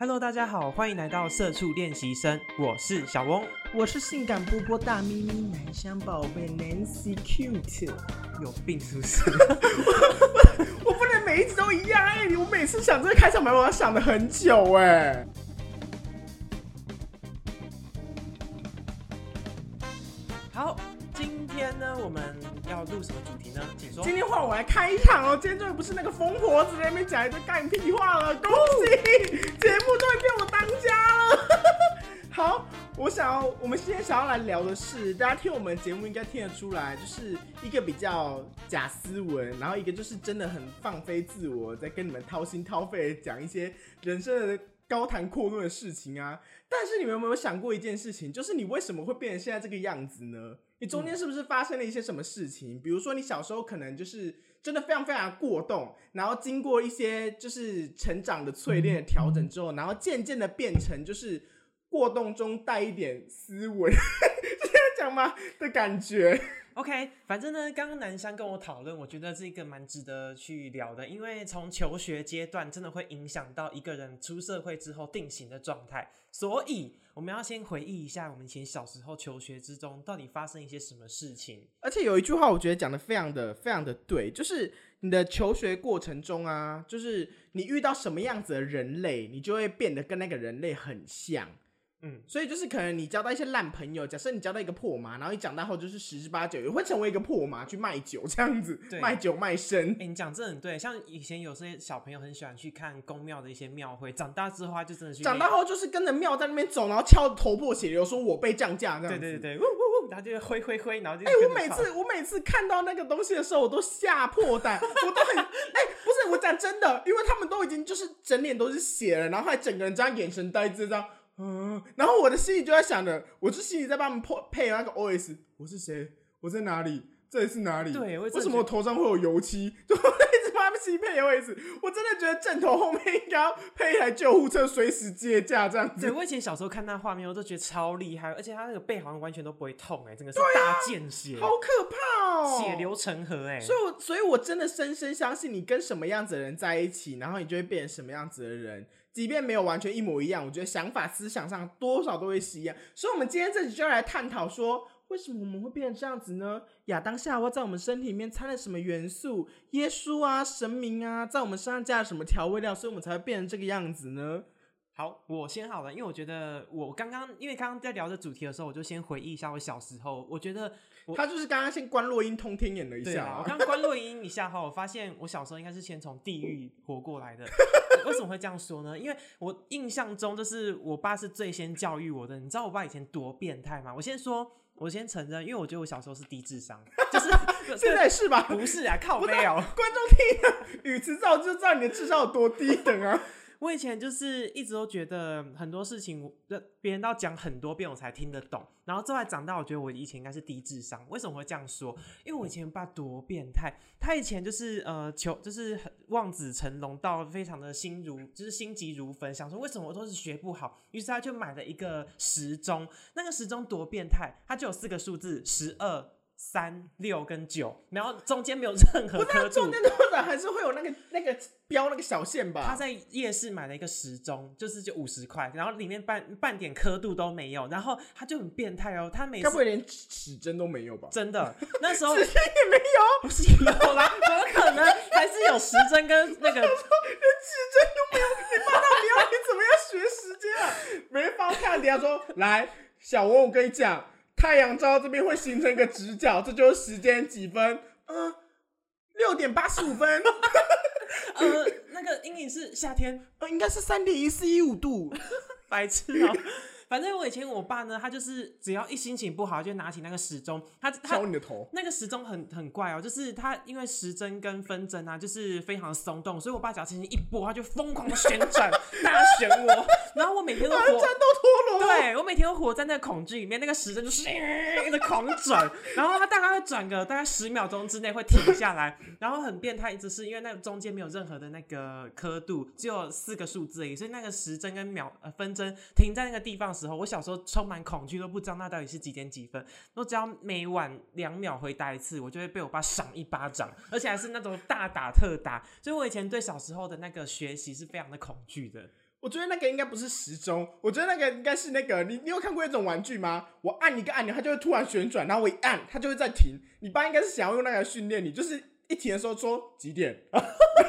Hello，大家好，欢迎来到社畜练习生，我是小翁。我是性感波波大咪咪男香宝贝 Nancy Cute。有病是不是？我不能每一集都一样哎、我每次想这个开场白，我要想了很久哎、好，来开场哦，今天终于不是那个疯婆子在那边讲一堆干屁话了，恭喜节目终于变我当家了。好，我想要，我们今天想要来聊的是，大家听我们节目应该听得出来，就是一个比较假斯文，然后一个就是真的很放飞自我，在跟你们掏心掏肺讲一些人生的高谈阔论的事情啊。但是你们有没有想过一件事情，就是你为什么会变成现在这个样子呢？你中间是不是发生了一些什么事情？比如说你小时候可能就是真的非常非常过动，然后经过一些就是成长的淬炼的调整之后，然后渐渐的变成就是过动中带一点斯文，是这样讲吗？的感觉。OK，反正呢，刚刚南山跟我讨论，我觉得这个蛮值得去聊的，因为从求学阶段真的会影响到一个人出社会之后定型的状态，所以我们要先回忆一下我们以前小时候求学之中到底发生一些什么事情。而且有一句话，我觉得讲的非常的非常的对，就是你的求学过程中啊，就是你遇到什么样子的人类，你就会变得跟那个人类很像。嗯，所以就是可能你交到一些烂朋友，假设你交到一个破麻，然后你长大后就是十之八九也会成为一个破麻去卖酒这样子对，卖酒卖身哎、。你讲这很对，像以前有些小朋友很喜欢去看宫庙的一些庙会，长大之后他就真的去长大后就是跟着庙在那边走，然后敲得头破血流，说我被降价这样子。对对对对，呜呜呜，然后就挥挥挥，然后就哎、我每次我每次看到那个东西的时候，我都吓破胆，我都很哎、不是我讲真的，因为他们都已经就是整脸都是血了，然后还整个人这样眼神呆滞这样，嗯，然后我的心里就在想着，我就心里在帮他们配配那个 OS，我是谁？我在哪里？这里是哪里？对为什么我头上会有油漆？就我一直帮他们配 OS，我真的觉得正头后面应该要配一台救护车，随时接驾这样子对。我以前小时候看那画面，我都觉得超厉害，而且他那个背好像完全都不会痛、哎，整个是大见血，好可怕哦！血流成河、哎，所以我，所以我真的深深相信，你跟什么样子的人在一起，然后你就会变成什么样子的人。即便没有完全一模一样，我觉得想法、思想上多少都会是一样。所以，我们今天这集就要来探讨说，为什么我们会变成这样子呢？亚当夏娃在我们身体里面掺了什么元素？耶稣啊，神明啊，在我们身上加了什么调味料，所以我们才会变成这个样子呢？好，我先好了，因为我觉得我刚刚，因为刚刚在聊这主题的时候，我就先回忆一下我小时候，我觉得他就是刚刚先关落音通天眼了一下啊、我刚 关录音一下哈，我发现我小时候应该是先从地狱活过来的。为什么会这样说呢？因为我印象中就是我爸是最先教育我的。你知道我爸以前多变态吗？我先说，我先承认，因为我觉得我小时候是低智商，就是现在是吧？不是啊，靠背哦、观众听了语词造就知道你的智商有多低等啊！我以前就是一直都觉得很多事情，呃别人都要讲很多遍我才听得懂。然后之后来长大，我觉得我以前应该是低智商。为什么会这样说？因为我以前爸多变态，他以前就是呃求就是望子成龙到非常的心如就是心急如焚，想说为什么我都是学不好，于是他就买了一个时钟，那个时钟多变态，它就有四个数字十二。三六跟九，然后中间没有任何刻度中，间多少还是会有那个那个标那个小线吧？他在夜市买了一个时钟，就是就五十块，然后里面半半点刻度都没有，然后他就很变态哦，他每次该不会连指针都没有吧？真的 那时候指针也没有，不是有啦，怎么可能？还是有时针跟那个 连指针都没有，你爸到底要你怎么样学时间啊？每人放看底下说，来，小文，我跟你讲，太阳照到这边会形成一个直角，这就是时间几分？嗯，六点八十五分，呃那个阴影是夏天，呃，应该是三点一四一五度。白痴哦、反正我以前我爸呢，他就是只要一心情不好，就拿起那个时钟，他他敲你的头，那个时钟很很怪哦，就是他因为时针跟分针啊，就是非常松动，所以我爸只要轻轻一拨，他就疯狂旋转，大旋涡，然后我每天都活，战斗陀螺。对我每天都活在那个恐惧里面，那个时针就是一直狂转，然后它大概会转个大概十秒钟之内会停下来，然后很变态，一直是因为那个中间没有任何的那个刻度，只有四个数字而已，所以那个时针跟秒呃分针停在那个地方的时候，我小时候充满恐惧，都不知道那到底是几点几分。我只要每晚两秒回答一次，我就会被我爸赏一巴掌，而且还是那种大打特打。所以我以前对小时候的那个学习是非常的恐惧的。我觉得那个应该不是时钟，我觉得那个应该是那个你你有看过一种玩具吗？我按一个按钮，它就会突然旋转，然后我一按，它就会再停。你爸应该是想要用那个训练你，就是一停的时候说几点，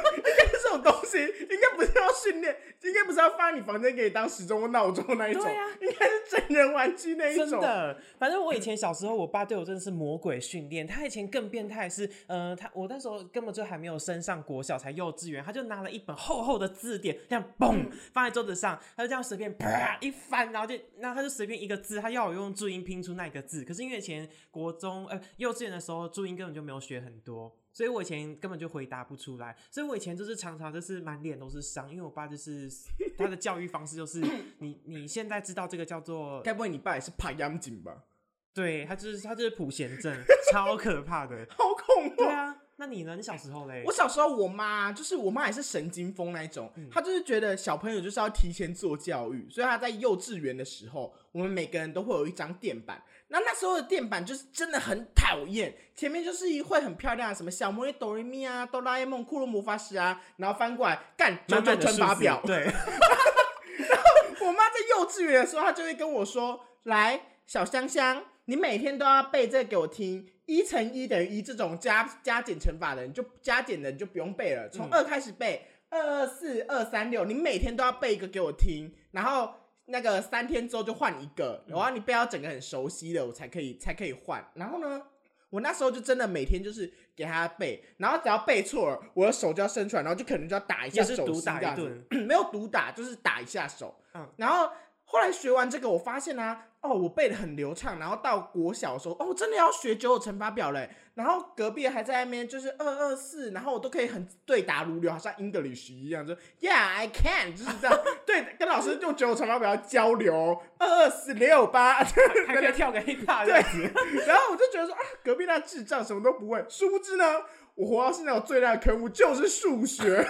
这种东西，应该不是要训练，应该不是要放在你房间给你当时钟或闹钟那一种，对啊应该是真人玩具那一种。真的，反正我以前小时候，我爸对我真的是魔鬼训练。他以前更变态是，呃，他我那时候根本就还没有升上国小，才幼稚园，他就拿了一本厚厚的字典，这样嘣放在桌子上，他就这样随便啪一翻，然后就，然后他就随便一个字，他要我用注音拼出那一个字。可是因为以前国中呃幼稚园的时候，注音根本就没有学很多。所以我以前根本就回答不出来，所以我以前就是常常就是满脸都是伤，因为我爸就是 他的教育方式就是你你现在知道这个叫做该不会你爸也是怕央颈吧？对他就是他就是普贤症，超可怕的。好恐怖对！啊，那你呢？你小时候嘞我？小时候，我妈就是我妈也是神经疯那一种，嗯她就是觉得小朋友就是要提前做教育，所以她在幼稚园的时候，我们每个人都会有一张垫板。那那时候的垫板就是真的很讨厌，前面就是一会很漂亮什么小魔女哆瑞咪啊、哆啦 A 梦、库洛魔法使啊，然后翻过来干九九乘法表。对，我妈在幼稚园的时候，她就会跟我说：“来，小香香，你每天都要背这个给我听，一乘一等于一这种加加减乘法的，你就加减的你就不用背了，从嗯二开始背，二二四二三六，你每天都要背一个给我听，然后那个三天之后就换一个，然后你背到整个很熟悉的，我才可以才可以换。然后呢，我那时候就真的每天就是给他背，然后只要背错了，我的手就要伸出来，然后就可能就要打一下手毒打一心这样子顿。没有毒打，就是打一下手。嗯然后后来学完这个，我发现啊，哦，我背的很流畅。然后到国小的时候，哦，真的要学九九乘法表嘞。然后隔壁还在那边就是二二四，然后我都可以很对答如流，好像 English 一样，就 Yeah I can，就是这样。对，跟老师用九九乘法表交流，二二四六八。还可以跳个 hip hop 对。然后我就觉得说啊，隔壁那智障什么都不会。殊不知呢，我活到现在，我最大的科目就是数学。我觉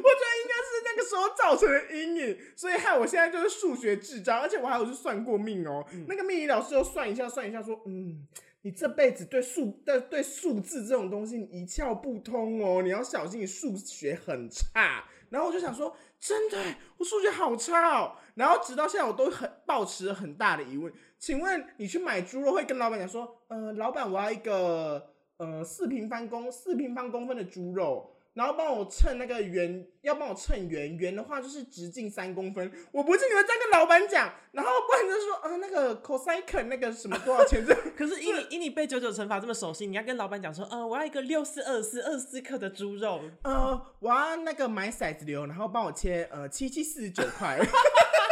得应该是那个时候造成的阴影，所以害我现在就是数学智障，而且我还有去算过命哦。那个命理老师又算一下算一下说，嗯，你这辈子对数对对数字这种东西你一窍不通哦，你要小心，你数学很差。然后我就想说，真的，我数学好差哦。然后直到现在，我都很抱持很大的疑问。请问你去买猪肉会跟老板讲说，呃，老板我要一个呃四平方公四平方公分的猪肉，然后帮我称那个圆，要帮我称圆，圆的话就是直径三公分。我不信你们这样跟老板讲，然后不然就说，呃，那个 cosine 那个什么多少钱这。可是以你以你背九九乘法这么熟悉，你要跟老板讲说，呃、我要一个六四二四二十四克的猪肉。呃，我要那个买骰子流，然后帮我切呃七七四十九块，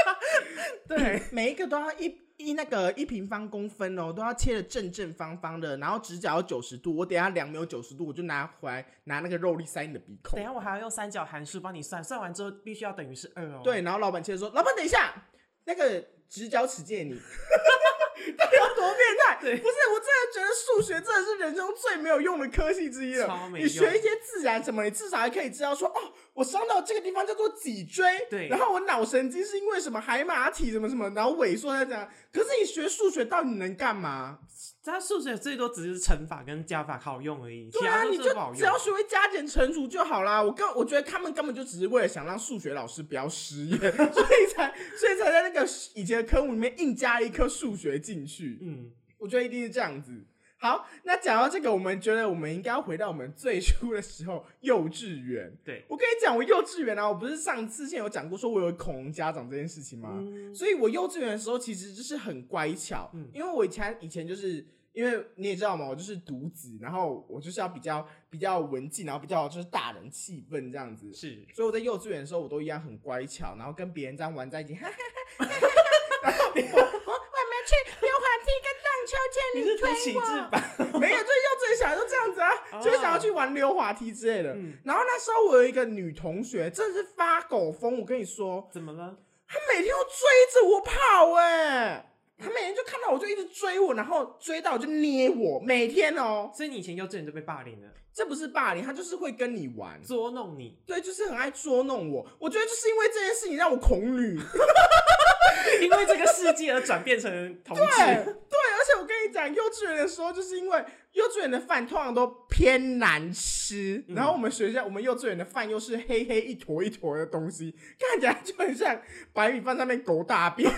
对，每一个都要一一那个一平方公分哦，都要切的正正方方的，然后直角要九十度，我等一下量没有九十度，我就拿回来拿那个肉粒塞你的鼻孔等一。下我还要用三角函数帮你算，算完之后必须要等于是二哦。，对，然后老板切说：“老板，等一下，那个直角尺借你。”到底要多变态？不是，我真的觉得数学真的是人生最没有用的科系之一了。你学一些自然什么，你至少还可以知道说，哦，我伤到这个地方叫做脊椎，对然后我脑神经是因为什么海马体什么什么，然后萎缩在这样。可是你学数学到底能干嘛？他数学最多只是乘法跟加法好用而已，其对啊，你就只要。学会加减乘除就好啦。我根我觉得他们根本就只是为了想让数学老师不要失业，所以才所以才在那个以前的科目里面硬加了一科数学进去。嗯，我觉得一定是这样子。好，那讲到这个，我们觉得我们应该要回到我们最初的时候，幼稚园。对，我跟你讲，我幼稚园啊，我不是上次之前有讲过，说我有恐龙家长这件事情吗？嗯所以我幼稚园的时候其实就是很乖巧，嗯因为我以前以前就是因为你也知道嘛，我就是独子，然后我就是要比较比较文静，然后比较就是大人气氛这样子。是所以我在幼稚园的时候，我都一样很乖巧，然后跟别人这样玩在一起，哈哈哈哈哈哈。然后我我我们去溜滑梯跟荡秋千，你是推读启智我。吧？没有，就是幼稚园小孩都这样子啊，哦就是想要去玩溜滑梯之类的。嗯然后那时候我有一个女同学，真的是发狗疯，我跟你说，怎么了？她每天都追着我跑、哎，她每天就看到我就一直追我，然后追到我就捏我，每天哦、所以你以前幼稚园就被霸凌了，这不是霸凌，她就是会跟你玩，捉弄你，对，就是很爱捉弄我。我觉得就是因为这件事情让我恐女，因为这个世界而转变成同对志。对，而且我跟你讲，幼稚园的时候，就是因为幼稚园的饭通常都偏难吃，嗯然后我们学校我们幼稚园的饭又是黑黑一坨一坨的东西，看起来就很像白米饭上面狗大便，我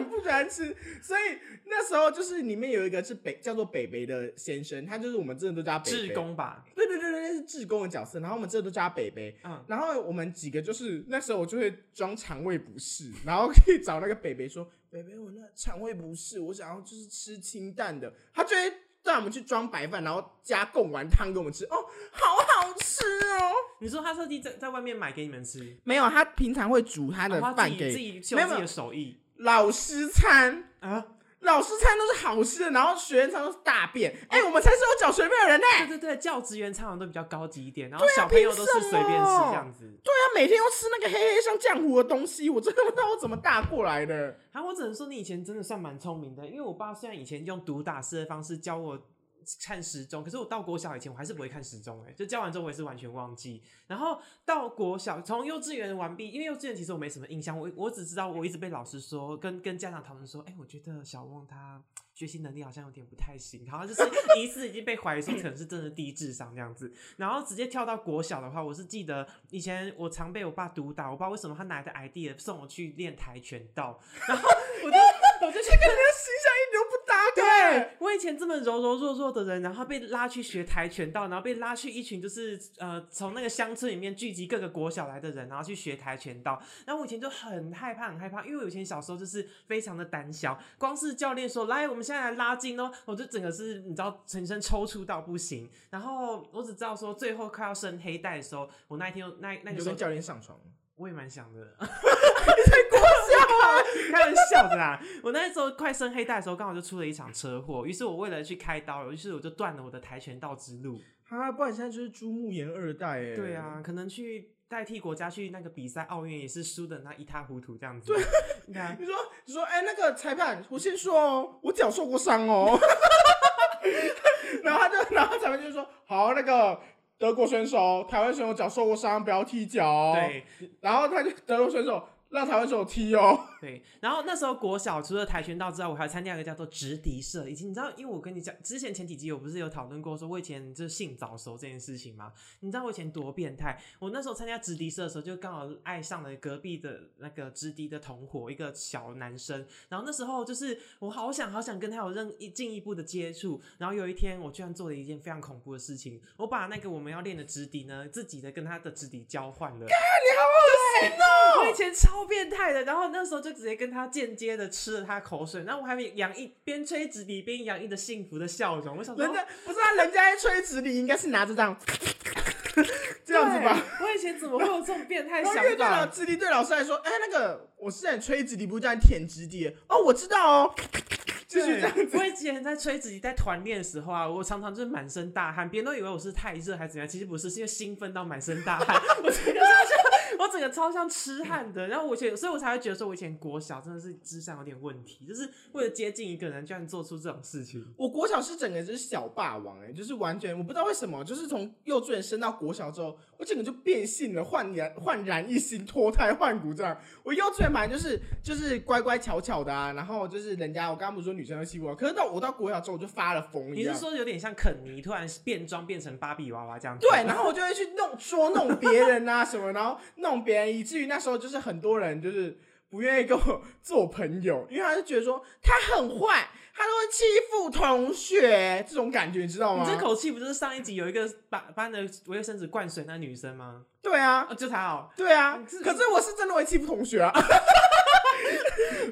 很不喜欢吃，所以那时候就是里面有一个是北叫做北北的先生，他就是我们真的都叫他北北志，工吧，对对对对，那是志工的角色，然后我们真的都叫他北北，嗯，然后我们几个就是那时候我就会装肠胃不适，然后可以找那个北北说：“北北，我那肠胃不适，我想要就是吃清淡的。”他就会带我们去装白饭，然后加贡丸汤给我们吃。哦，好好吃哦！你说他特地在在外面买给你们吃，没有，他平常会煮他的饭给自己自己秀自己的手艺老师餐。啊，老师餐都是好吃的，然后学员餐都是大便。哎、我们才是有缴学费的人呢、对对对，教职员餐常都比较高级一点，然啊后小朋友都是随便吃这样子。对啊，每天都吃那个黑黑像浆糊的东西，我真的不知道我怎么大过来的。啊，我只能说你以前真的算蛮聪明的，因为我爸虽然以前用毒打式的方式教我看时钟，可是我到国小以前我还是不会看时钟，哎，就教完之后我也是完全忘记。然后到国小，从幼稚园完毕，因为幼稚园其实我没什么印象，我我只知道我一直被老师说，跟跟家长讨论说，哎、我觉得小翁他学习能力好像有点不太行，好像就是 疑似已经被怀疑说可能是真的低智商这样子。然后直接跳到国小的话，我是记得以前我常被我爸毒打，我不知道为什么他拿的 idea 送我去练跆拳道，然后我就我就去跟跟你的形象一点都不搭嘎。对我以前这么柔柔弱弱的人，然后被拉去学跆拳道，然后被拉去一群就是呃从那个乡村里面聚集各个国小来的人，然后去学跆拳道。然后我以前就很害怕，很害怕，因为我以前小时候就是非常的胆小，光是教练说来，我们现在来拉筋哦，我就整个是你知道全身抽搐到不行。然后我只知道说最后快要升黑带的时候，我那一天那那个时候你就跟教练上床，我也蛮想的。你在国小开玩笑的啦！我那时候快升黑带的时候，刚好就出了一场车祸，于是我为了去开刀，于是我就断了我的跆拳道之路。啊，不然现在就是朱木炎二代哎。对，啊，可能去代替国家去那个比赛，奥运也是输的那一塌糊涂这样子。对啊，你说你说哎、那个裁判，我先说哦，我脚受过伤哦。然后他就，然后裁判就说，好，那个德国选手、台湾选手脚受过伤，不要踢脚哦。。对然后他就德国选手让台湾选手踢哦。对。然后那时候国小除了跆拳道之外，我还参加一个叫做直笛社。以及你知道，因为我跟你讲，之前前几集我不是有讨论过，说我以前就是性早熟这件事情吗？你知道我以前多变态？我那时候参加直笛社的时候，就刚好爱上了隔壁的那个直笛的同伙，一个小男生。然后那时候就是我好想好想跟他有任一进一步的接触。然后有一天，我居然做了一件非常恐怖的事情，我把那个我们要练的直笛呢，自己的跟他的直笛交换了。我以前超变态的，然后那时候就直接跟他间接的吃了他口水，然后我还洋溢边吹纸笛边洋溢着幸福的笑容。我想说，人家不是啊，人家在吹纸笛，应该是拿着这样这样子吧。我以前怎么会有这种变态想 然后乐队老法？直笛对老师来说，哎、那个我是在吹纸笛，不是在舔直笛。哦，我知道哦，就是这样子。我以前在吹纸笛在团练的时候啊，我常常就是满身大汗，别人都以为我是太热还是怎样，其实不是，是因为兴奋到满身大汗。我我整个超像痴汉的。然后我以前，所以我才会觉得说，我以前国小真的是智商有点问题，就是为了接近一个人，居然做出这种事情。我国小是整个就是小霸王哎、就是完全我不知道为什么，就是从幼稚园升到国小之后，我整个就变性了，焕然焕然一新，脱胎换骨这样。我幼稚园本来就是就是乖乖巧巧的啊，然后就是人家我刚刚不是说女生会欺负我，可是到我到国小之后我就发了疯。你是说有点像肯尼突然变装变成芭比娃娃这样子？对，然后我就会去弄捉弄别人啊什么，然后弄别人，以至于那时候就是很多人就是不愿意跟我做朋友，因为他就觉得说他很坏，他都会欺负同学，这种感觉你知道吗？你这口气不就是上一集有一个把把你的卫生纸灌水那女生吗？对啊，哦，就她哦。对啊，可是我是真的会欺负同学啊。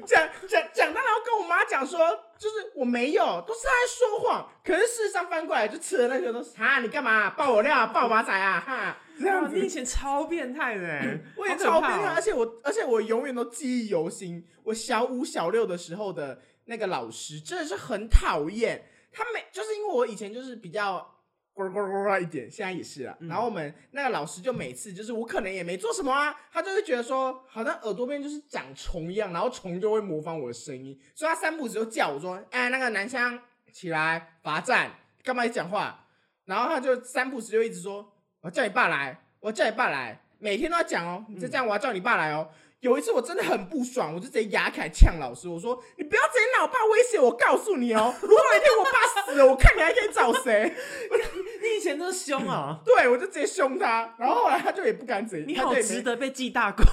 讲 讲讲，他然后跟我妈讲说，就是我没有，都是他在说谎。可是事实上翻过来就吃了那个东西。哈，你干嘛爆我料、爆马仔啊？哈，这样哇，你以子。前超变态的 哎，我也超变态，哦而且我而且我永远都记忆犹新。我小五小六的时候的那个老师真的是很讨厌，他每就是因为我以前就是比较。呱呱呱呱一点，现在也是啊。嗯然后我们那个老师就每次就是我可能也没做什么啊，他就会觉得说好像耳朵边就是长虫一样，然后虫就会模仿我的声音，所以他三步子就叫我说：“哎，那个南湘起来罚站，干嘛一讲话？”然后他就三步子就一直说：“我叫你爸来，我叫你爸来。”每天都要讲哦，你再这样我要叫你爸来哦。有一次我真的很不爽，我就直接牙起来呛老师，我说：“你不要直接拿我爸威胁我，告诉你哦，如果有一天我爸死了，我看你还可以找谁 你以前都凶啊！？” 对，我就直接凶他，然后后来他就也不敢怎样，你好值得被记大过。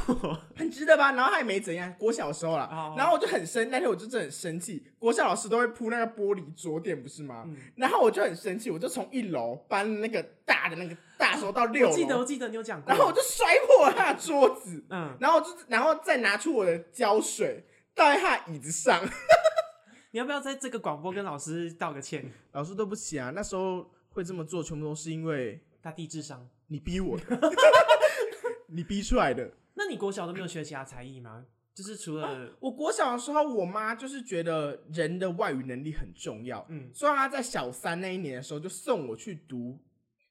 很值得吧？然后他也没怎样，国小的时候啦。哦然后我就很生，那天我就真的很生气。国小老师都会铺那个玻璃桌垫，不是吗？嗯然后我就很生气，我就从一楼搬那个大的那个大手到六我记得，我，记得你有讲过。然后我就摔破了他的桌子，嗯，然后我就然后再拿出我的胶水倒在他的椅子上。你要不要在这个广播跟老师道个歉？老师对不起啊，那时候会这么做，全部都是因为他低智商。你逼我的，你逼出来的。那你国小都没有学其他才艺吗？就是除了我国小的时候，我妈就是觉得人的外语能力很重要，嗯所以她在小三那一年的时候就送我去读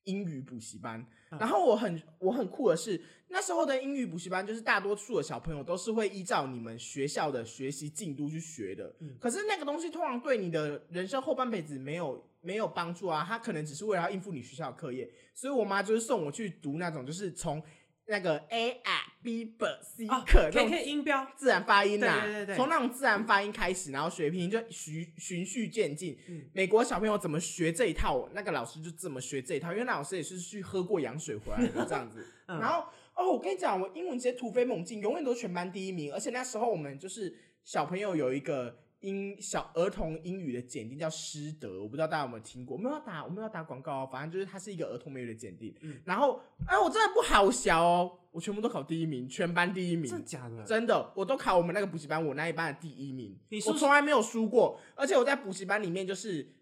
英语补习班。嗯然后我很我很酷的是，那时候的英语补习班就是大多数的小朋友都是会依照你们学校的学习进度去学的。嗯可是那个东西通常对你的人生后半辈子没有没有帮助啊，他可能只是为了要应付你学校的课业。所以我妈就是送我去读那种就是从那个 A、I B B C 啊课、那种音标，自然发音呐、对对对对从那种自然发音开始，然后学拼音就循循序渐进。嗯美国小朋友怎么学这一套，那个老师就怎么学这一套，因为那老师也是去喝过羊水回来的 这样子。嗯然后哦，我跟你讲，我英文直接突飞猛进，永远都是全班第一名。而且那时候我们就是小朋友有一个英小儿童英语的检定叫师德，我不知道大家有没有听过。我没有要打，我没有要打广告哦，反正就是它是一个儿童美语的检定。嗯然后哎，我真的不好小哦，我全部都考第一名，全班第一名。真的假的？真的，我都考我们那个补习班，我那一班的第一名我从来没有输过，而且我在补习班里面就是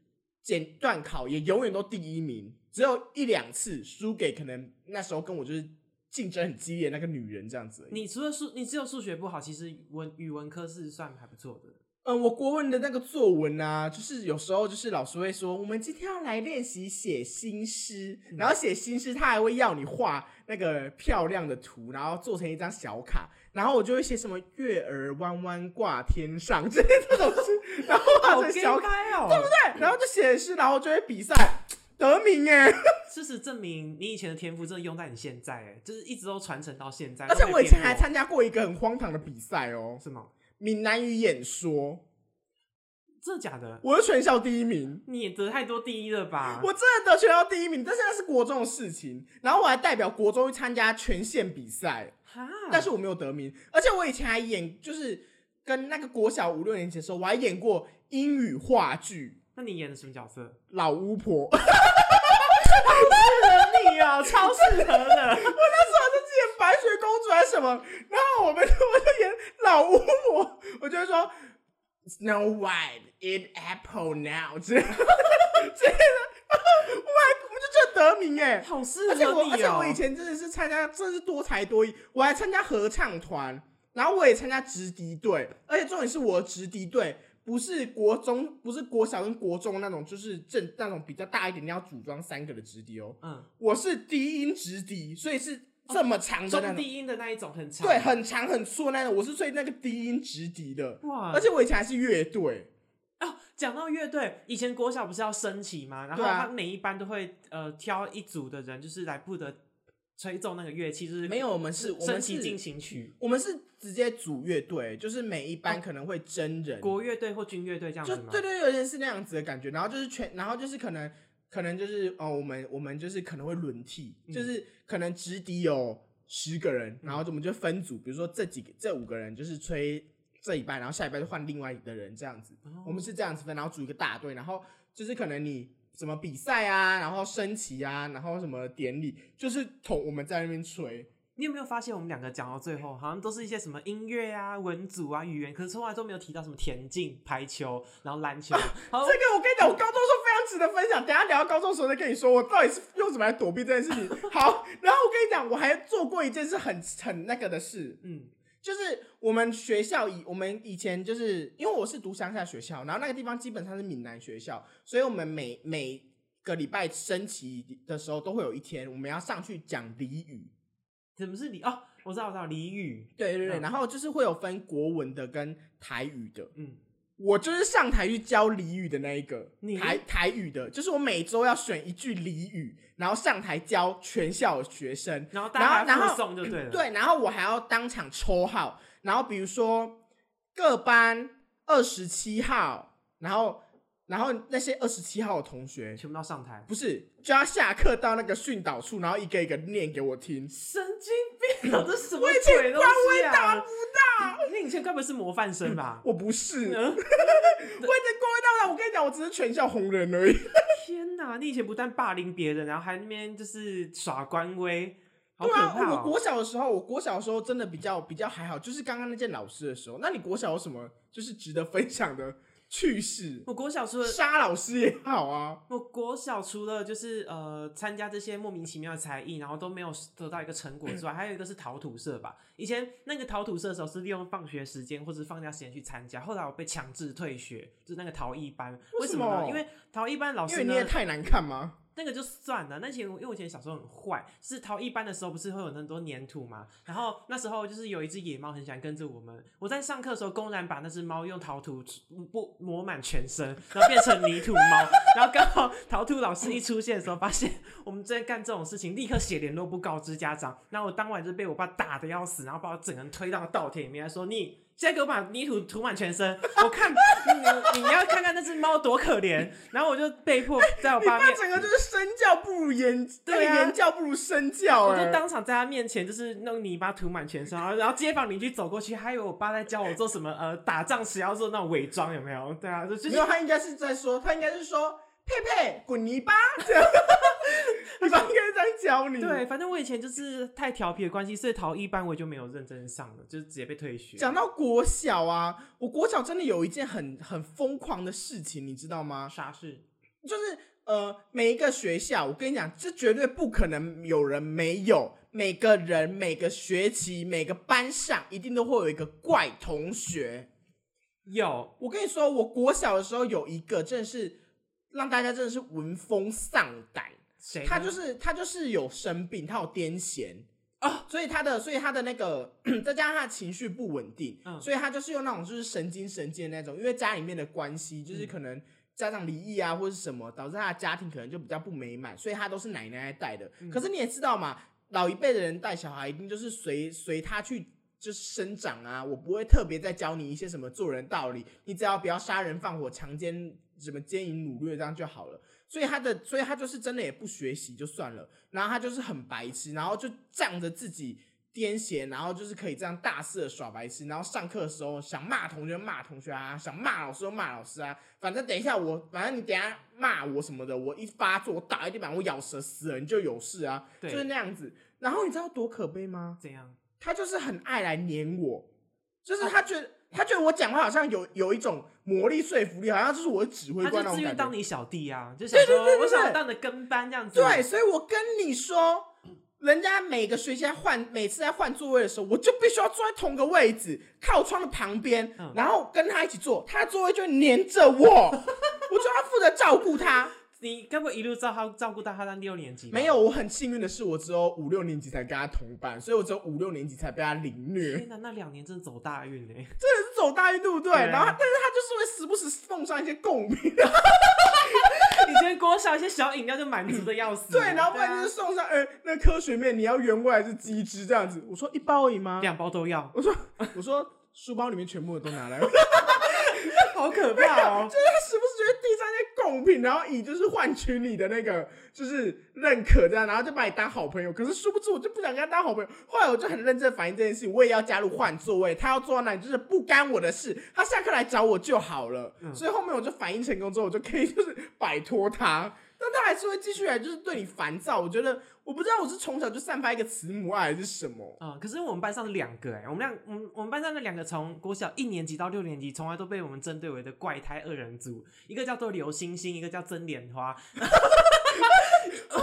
简段考也永远都第一名，只有一两次输给可能那时候跟我就是竞争很激烈那个女人这样子。你除了数，你只有数学不好，其实文语文科是算还不错的。嗯，我国文的那个作文啊，就是有时候就是老师会说，我们今天要来练习写新诗，然后写新诗，他还会要你画那个漂亮的图，然后做成一张小卡，然后我就会写什么月儿弯弯挂天上这些这种诗，然后画成小卡，哦，对不对？然后就写诗，然后就会比赛得名哎，事实证明，你以前的天赋真的用在你现在，哎，就是一直都传承到现在。而且我以前还参加过一个很荒唐的比赛哦，什么？闽南语演说，真的假的？我是全校第一名。你也得太多第一了吧？我真的得全校第一名，但是那是国中的事情。然后我还代表国中去参加全县比赛，哈，但是我没有得名。而且我以前还演，就是跟那个国小五六年级的时候，我还演过英语话剧那你演的什么角色？《老巫婆》。适合你哦，超适合的。我那时候就演白雪公主还是什么，然后我们我就演老巫婆，我就会说 Snow White eat apple now 之类的。之类的，我还我就这得得名哎、好适而且我，合你哦而且我以！前真的是参加，真的是多才多艺。我还参加合唱团，然后我也参加直笛队，而且重点是我的直笛队不是国中，不是国小跟国中那种，就是正那种比较大一点，你要组装三个的直笛哦。嗯，我是低音直笛，所以是这么长的那种，中低音的那一种很长，对，很长很粗的那种。我是吹那个低音直笛的，哇！而且我以前还是乐队。哦，讲到乐队，以前国小不是要升旗吗？然后对啊他每一班都会呃挑一组的人，就是来负责吹奏那个乐器，就是没有，我们是，我升们旗进行曲，我们是直接组乐队，就是每一班可能会真人，国乐队或军乐队这样就子吗？对对，有点是那样子的感觉。然后就是全，然后就是可能可能就是哦，我们我们就是可能会轮替，嗯就是可能直笛有十个人，然后我们就分组，比如说这几个这五个人就是吹这一半，然后下一半就换另外的人这样子。哦，我们是这样子分，然后组一个大队，然后就是可能你什么比赛啊，然后升旗啊，然后什么典礼，就是同我们在那边吹。你有没有发现我们两个讲到最后，好像都是一些什么音乐啊、文组啊、语言，可是从来都没有提到什么田径、排球，然后篮球。好这，个我跟你讲，我高中时候非常值得分享。等一下聊到高中的时候再跟你说，我到底是用什么来躲避这件事情。好，然后我跟你讲，我还做过一件事很很那个的事，嗯，就是我们学校以我们以前就是因为我是读乡下学校，然后那个地方基本上是闽南学校，所以我们每每个礼拜升旗的时候都会有一天我们要上去讲俚语。怎么是俚哦？我知道，我知道俚语。对对对，嗯然后就是会有分国文的跟台语的。嗯，我就是上台去教俚语的那一个你台台语的，就是我每周要选一句俚语，然后上台教全校的学生，然后大然后然后家附送就对了。，对，然后我还要当场抽号，然后比如说各班二十七号，然后然后那些二十七号的同学全部都上台。不是就要下课到那个训导处，然后一个一个念给我听。神经病啊！这什么鬼东官西啊？大不到？那你以前该不会是模范生吧？我不是，我嗯以前官威大不大？我跟你讲，我只是全校红人而已。天哪！你以前不但霸凌别人，然后还那边就是耍官威，好可对啊，怕哦！我国小的时候，我国小的时候真的比较比较还好，就是刚刚那件老师的时候。那你国小有什么就是值得分享的趣事？我国小除了杀老师也好啊，我国小除了就是呃参加这些莫名其妙的才艺，然后都没有得到一个成果之外，还有一个是陶土社吧。以前那个陶土社的时候是利用放学时间或者放假时间去参加，后来我被强制退学，就是那个陶艺班。为什么？因为陶艺班老师因为你也，太难看吗？那个就算了。那以前因为我以前小时候很坏，是陶艺班的时候不是会有很多粘土嘛？然后那时候就是有一只野猫很喜欢跟着我们，我在上课的时候公然把那只猫用陶土不抹满全身，然后变成泥土猫。然后刚好陶土老师一出现的时候，发现我们在干这种事情，立刻写联络簿告知家长。然后我当晚就被我爸打的要死，然后把我整个人推到稻田里面，说你。现在给我把泥土涂满全身，我看你你要看看那只猫多可怜，然后我就被迫在我你爸面爸整个就是身教不如言，对啊言教不如身教我哎、就当场在他面前就是弄泥巴涂满全身，然后然后街坊邻居走过去，还以为我爸在教我做什么呃打仗时要做那种伪装，有没有？对啊，就就是没有，他应该是在说，他应该是说佩佩滚泥巴！这样，你爸应该这样教你。对，反正我以前就是太调皮的关系，所以逃一班我就没有认真上了，就是直接被退学。讲到国小啊，我国小真的有一件很很疯狂的事情，你知道吗？啥事？就是呃，每一个学校，我跟你讲，这绝对不可能有人没有。每个人、每个学期、每个班上，一定都会有一个怪同学。有我跟你说，我国小的时候有一个，真的是让大家真的是闻风丧胆。谁？他就是他就是有生病，他有癫痫哦所以他的所以他的那个 再加上他的情绪不稳定，嗯所以他就是用那种就是神经神经的那种，因为家里面的关系，就是嗯可能家长离异啊或者是什么，导致他的家庭可能就比较不美满，所以他都是奶奶带的。嗯可是你也知道嘛，老一辈的人带小孩一定就是随随他去。就是生长啊，我不会特别再教你一些什么做人道理，你只要不要杀人放火、强奸、什么奸淫掳掠这样就好了。所以他的，所以他就是真的也不学习就算了，然后他就是很白痴，然后就仗着自己癫痫，然后就是可以这样大肆的耍白痴，然后上课的时候想骂同学骂同学啊，想骂老师就骂老师啊，反正等一下我，反正你等一下骂我什么的，我一发作，我打一地板，我咬舌死了，你就有事啊，就是那样子。然后你知道多可悲吗？怎样？他就是很爱来黏我，就是他觉得、他觉得我讲话好像有有一种魔力说服力，好像就是我的指挥他就自愿官那种感觉。当你小弟啊，就想说我想要当你的跟班这样子。对，所以我跟你说，人家每个学期在换，每次在换座位的时候，我就必须要坐在同个位置，靠窗的旁边，嗯然后跟他一起坐，他的座位就会黏着我，我就要负责照顾他。你该不会一路照他照顾到他到六年级？没有，，我很幸运的是，我只有五六年级才跟他同班，所以我只有五六年级才被他凌虐。天哪，那两年真的走大运呢。真的是走大运，对不对？然后，但是他就是会时不时奉上一些贡品，以前国小一些小饮料就满足的要死。对，然后不然啊就是送上，呃，那科学面你要原味还是鸡汁这样子？我说一包而已吗？两包都要，我说我说书包里面全部的都拿来，就 是好可怕哦。就是他时不时就会递上一些贡品，然后以就是换取你的那个就是认可这样，然后就把你当好朋友。可是殊不知我就不想跟他当好朋友，后来我就很认真反映这件事情，我也要加入换座位，他要坐到哪里就是不干我的事，他下课来找我就好了。嗯所以后面我就反应成功之后，我就可以就是摆脱他。但他还是会继续来，就是对你烦躁。我觉得，我不知道我是从小就散发一个慈母爱还是什么。嗯，可是我们班上是两个哎，我们两我们我们班上的两个从国小一年级到六年级，从来都被我们针对为的怪胎二人组，一个叫做刘星星，一个叫曾莲花。好文艺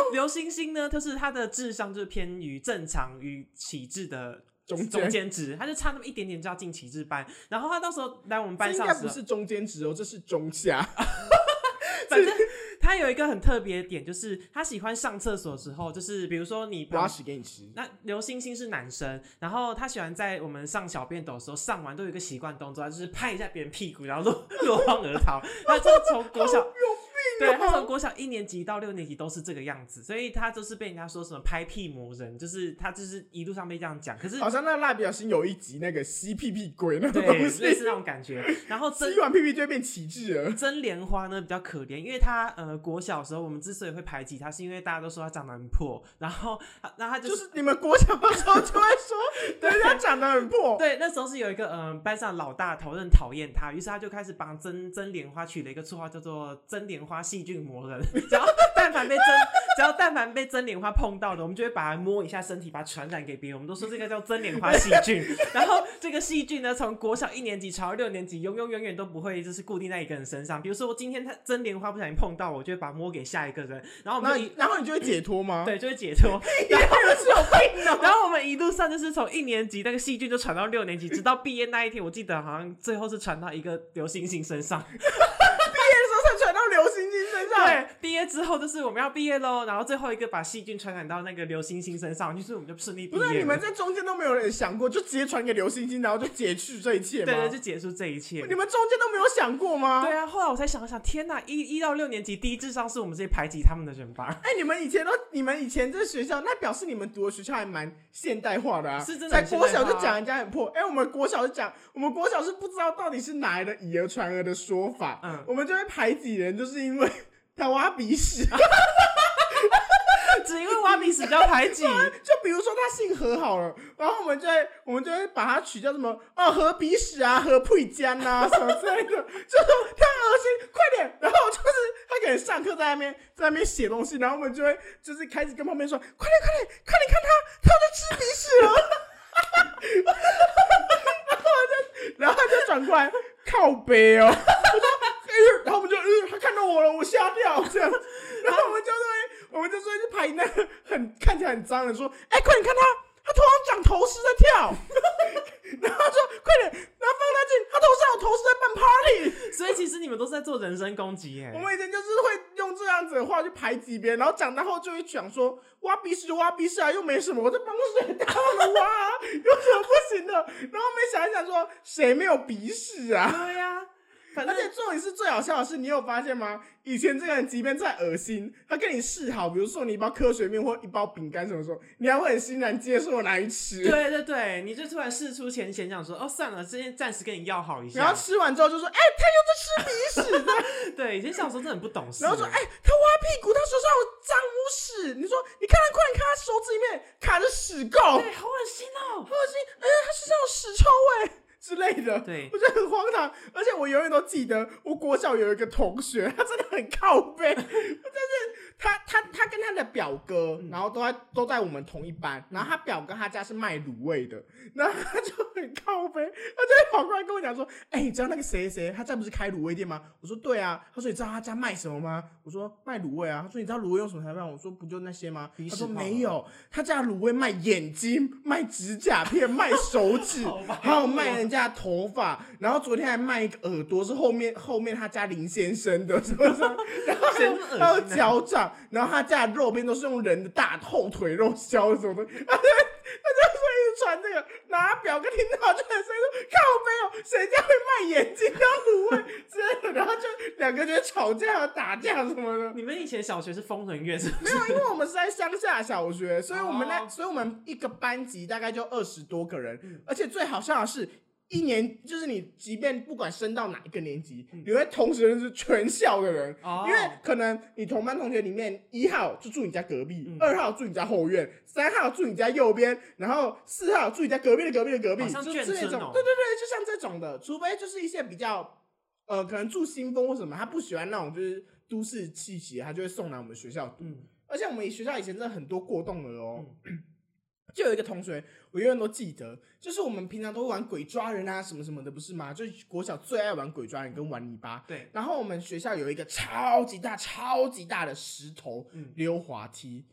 哦！刘星星呢，就是他的智商就是偏于正常与启智的中间中间值，他就差那么一点点就要进启智班。然后他到时候来我们班上不是中间值哦，这是中下。反正 他有一个很特别的点，就是他喜欢上厕所的时候，就是比如说你拉屎给你吃。那刘星星是男生，然后他喜欢在我们上小便斗的时候，上完都有一个习惯动作，他就是拍一下别人屁股，然后落落荒而逃。他就从国小。对 他从国小一年级到六年级都是这个样子，所以他就是被人家说什么拍屁魔人，就是他就是一路上被这样讲。可是好像那蜡笔小新有一集那个吸屁屁鬼那，种东西，类似那种感觉。然后真吸完屁屁就会变旗帜了。真莲花呢比较可怜，因为他呃国小时候我们之所以会排挤他，是因为大家都说他长得很破，然后然后他就就是是你们国小的时候就会说，对人家长得很破，对，那时候是有一个嗯、呃班上老大头很讨厌他，于是他就开始帮真真莲花取了一个绰号叫做真莲花细菌魔人。只要但凡被真 只要但凡被真莲花碰到的，我们就会把它摸一下身体，把它传染给别人。我们都说这个叫真莲花细菌。然后这个细菌呢，从国小一年级传到六年级，永永远远都不会就是固定在一个人身上。比如说我今天他真莲花不小心碰到我，我就会把它摸给下一个人，然后我们那就然后你就会解脱吗？，对就会解脱。你们是有病的。然后我们一路上就是从一年级那个细菌就传到六年级，直到毕业那一天，我记得好像最后是传到一个刘星星身上。星星身上。对，毕业之后就是我们要毕业喽，然后最后一个把细菌传染到那个刘星星身上，就是我们就顺利毕不是。你们在中间都没有人想过，就直接传给刘星星，然后就解去这一切吗？对对，就结束这一切。你们中间都没有想过吗？对啊，后来我才想想，天哪，一一到六年级低智商是我们这些排挤他们的人吧？哎、你们以前都，你们以前这学校，那表示你们读的学校还蛮现代化的啊。是真的在国小就讲人家很破，哎、我们国小就讲，我们国小是不知道到底是哪来的以讹传讹的说法，嗯我们就会排挤人，就是因为 他挖鼻屎。只因为挖鼻屎就要排挤，就比如说他姓何好了，然后我们就会我们就会把他取叫什么哦何鼻屎啊何佩江啊什么之类的，就说他很恶心，快点！然后就是他可能上课在那边在那边写东西，然后我们就会就是开始跟旁边说快点快点快点看他他在吃鼻屎了，然后我就然后他就转过来靠背哦，然后我们就呃他看到我了，我吓掉这样，然后我们就会我们就说去排那个很看起来很脏的，说，哎、快点看他，他头上长头虱在跳，然后说快点，然后放大镜，他头上有头虱在办 party。所以其实你们都是在做人身攻击耶我。们以前就是会用这样子的话去排挤别人，然后长大后就会讲说，挖鼻屎就挖鼻屎啊，又没什么，我在办公室很大方的挖、啊，有什么 不行的？然后我们想一想说，谁没有鼻屎啊？对呀、反正而且重点是最好笑的是，你有发现吗？以前这个人即便再恶心，他跟你示好，比如说你一包科学面或一包饼干什么时候，你还会很欣然接受拿去吃。对对对，你就突然事出前嫌，想说哦算了，今天暂时跟你要好一下然后。吃完之后就说：“哎、他又在吃鼻屎的。对，以前小时候真的很不懂”事。然后说：“哎、他挖屁股，他手上有脏污屎。”你说：“你看他，快点看他手指里面卡着屎垢，对，好恶心哦。好恶心！哎、他身上有屎臭味之类的。”对我觉得很荒唐，而且我永远都记得，我国小有一个同学，他真的很靠背，就是他他他跟他的表哥，然后都在都在我们同一班，然后他表哥他家是卖卤味的，然后他就很靠背，他就会跑过来跟我讲说，哎、你知道那个谁谁他家不是开卤味店吗？我说对啊，他说你知道他家卖什么吗？我说卖卤味啊，他说你知道卤味用什么材料？我说不就那些吗？他说没有，他家卤味卖眼睛、卖指甲片、卖手指还有卖人家的头发，然后昨天还卖一个耳朵，是后面后面他家林先生的，什么什么，然后还有脚掌，然后他家的肉边都是用人的大后腿肉削的什么的，他 就他就说一直传这个，然后表哥听到就很生气说靠没有，谁家会卖眼睛当卤味之类的，然后就两个就吵架打架什么的。你们以前小学是疯人院是不没？有，因为我们是在乡下小学，所以我们那，哦所以我们一个班级大概就二十多个人，嗯而且最好笑的是。一年就是你，即便不管升到哪一个年级，嗯。你会同时认识全校的人，哦。因为可能你同班同学里面一号就住你家隔壁嗯，二、号住你家后院，三号住你家右边，然后四号住你家隔壁的隔壁的隔壁，就是那种，哦。对对对，就像这种的，除非就是一些比较呃，可能住新丰或什么，他不喜欢那种就是都市气息，他就会送来我们学校读。嗯，而且我们学校以前真的很多过动的哦。嗯就有一个同学，我永远都记得，就是我们平常都会玩鬼抓人啊，什么什么的，不是吗？就是国小最爱玩鬼抓人跟玩泥巴。对，然后我们学校有一个超级大、超级大的石头嗯溜滑梯，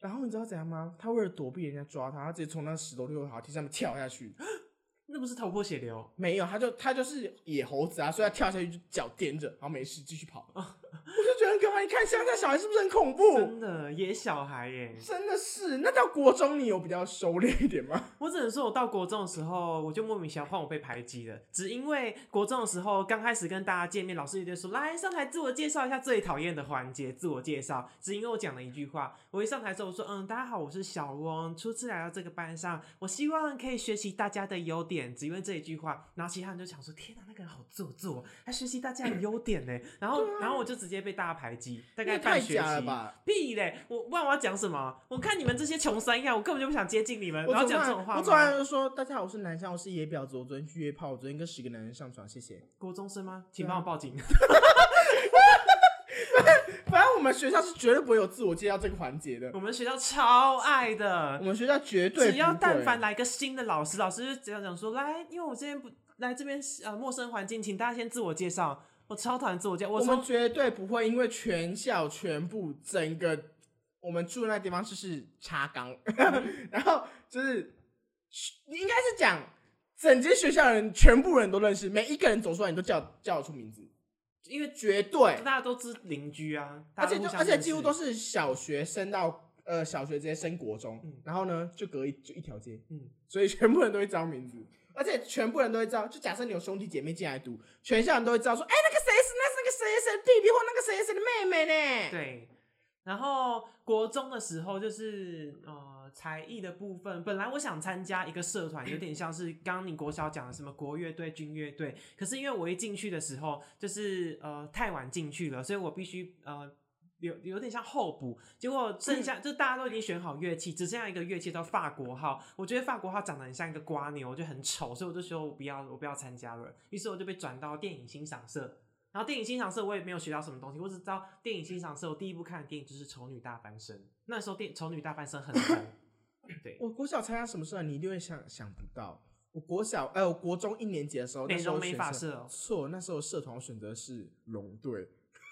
然后你知道怎样吗？他为了躲避人家抓他，他直接从那石头溜滑梯上面跳下去。那不是头破血流？没有，他就他就是野猴子啊，所以他跳下去就脚踮着，然后没事继续跑。我就觉得很可怕。你看乡下小孩是不是很恐怖？真的野小孩耶。真的是。那到国中你有比较收敛一点吗？我只能说，我到国中的时候，我就莫名其妙换我被排挤了，只因为国中的时候刚开始跟大家见面，老师就说来上台自我介绍一下最讨厌的环节，自我介绍。只因为我讲了一句话，我一上台之后我说，嗯，大家好，我是小翁，初次来到这个班上，我希望可以学习大家的优点，只因为这一句话，然后其他人就想说，天哪，那个人好做作，还学习大家的优点呢。然后，然后我就直接被大家排挤，大概半学期。屁嘞！我问我要讲什么？我看你们这些穷三样，我根本就不想接近你们。我要讲这种话我昨晚就说：“大家好，我是南山，我是野婊子。我昨天去约炮，我昨天跟十个男人上床。”谢谢。国中生吗？请帮我报警。反正我们学校是绝对不会有自我介绍这个环节的。我们学校超爱的。我们学校绝对只要但凡来个新的老师，老师就只要讲说：“来，因为我这边不来这边呃陌生环境，请大家先自我介绍。”我超讨厌自我介绍。我们绝对不会因为全校全部整个我们住的那地方就是插缸，然后就是应该是讲整间学校的人全部人都认识，每一个人走出来你都叫叫得出名字，因为绝对大家都知邻居啊，而且而且几乎都是小学升到呃小学直接升国中，然后呢就隔一就一条街，嗯，所以全部人都会知道名字。而且全部人都会知道，就假设你有兄弟姐妹进来读，全校人都会知道说，哎，那个谁是那是那个谁谁的弟弟或那个谁谁的妹妹呢？对。然后国中的时候就是呃才艺的部分，本来我想参加一个社团，有点像是刚刚你国小讲的什么国乐队、军乐队，可是因为我一进去的时候就是呃太晚进去了，所以我必须呃。有有点像候补，结果剩下就大家都已经选好乐器，只剩下一个乐器叫法国号。我觉得法国号长得很像一个瓜牛，我觉得很丑，所以我就说我不要，我不要参加了。于是我就被转到电影欣赏社，然后电影欣赏社我也没有学到什么东西，我只知道电影欣赏社我第一部看的电影就是《丑女大翻身》，那时候电《丑女大翻身》很红。对，我国小参加什么社，你一定会想想不到。我国小哎，我国中一年级的时候，美容美发社，错，那时候社团选择是龙队。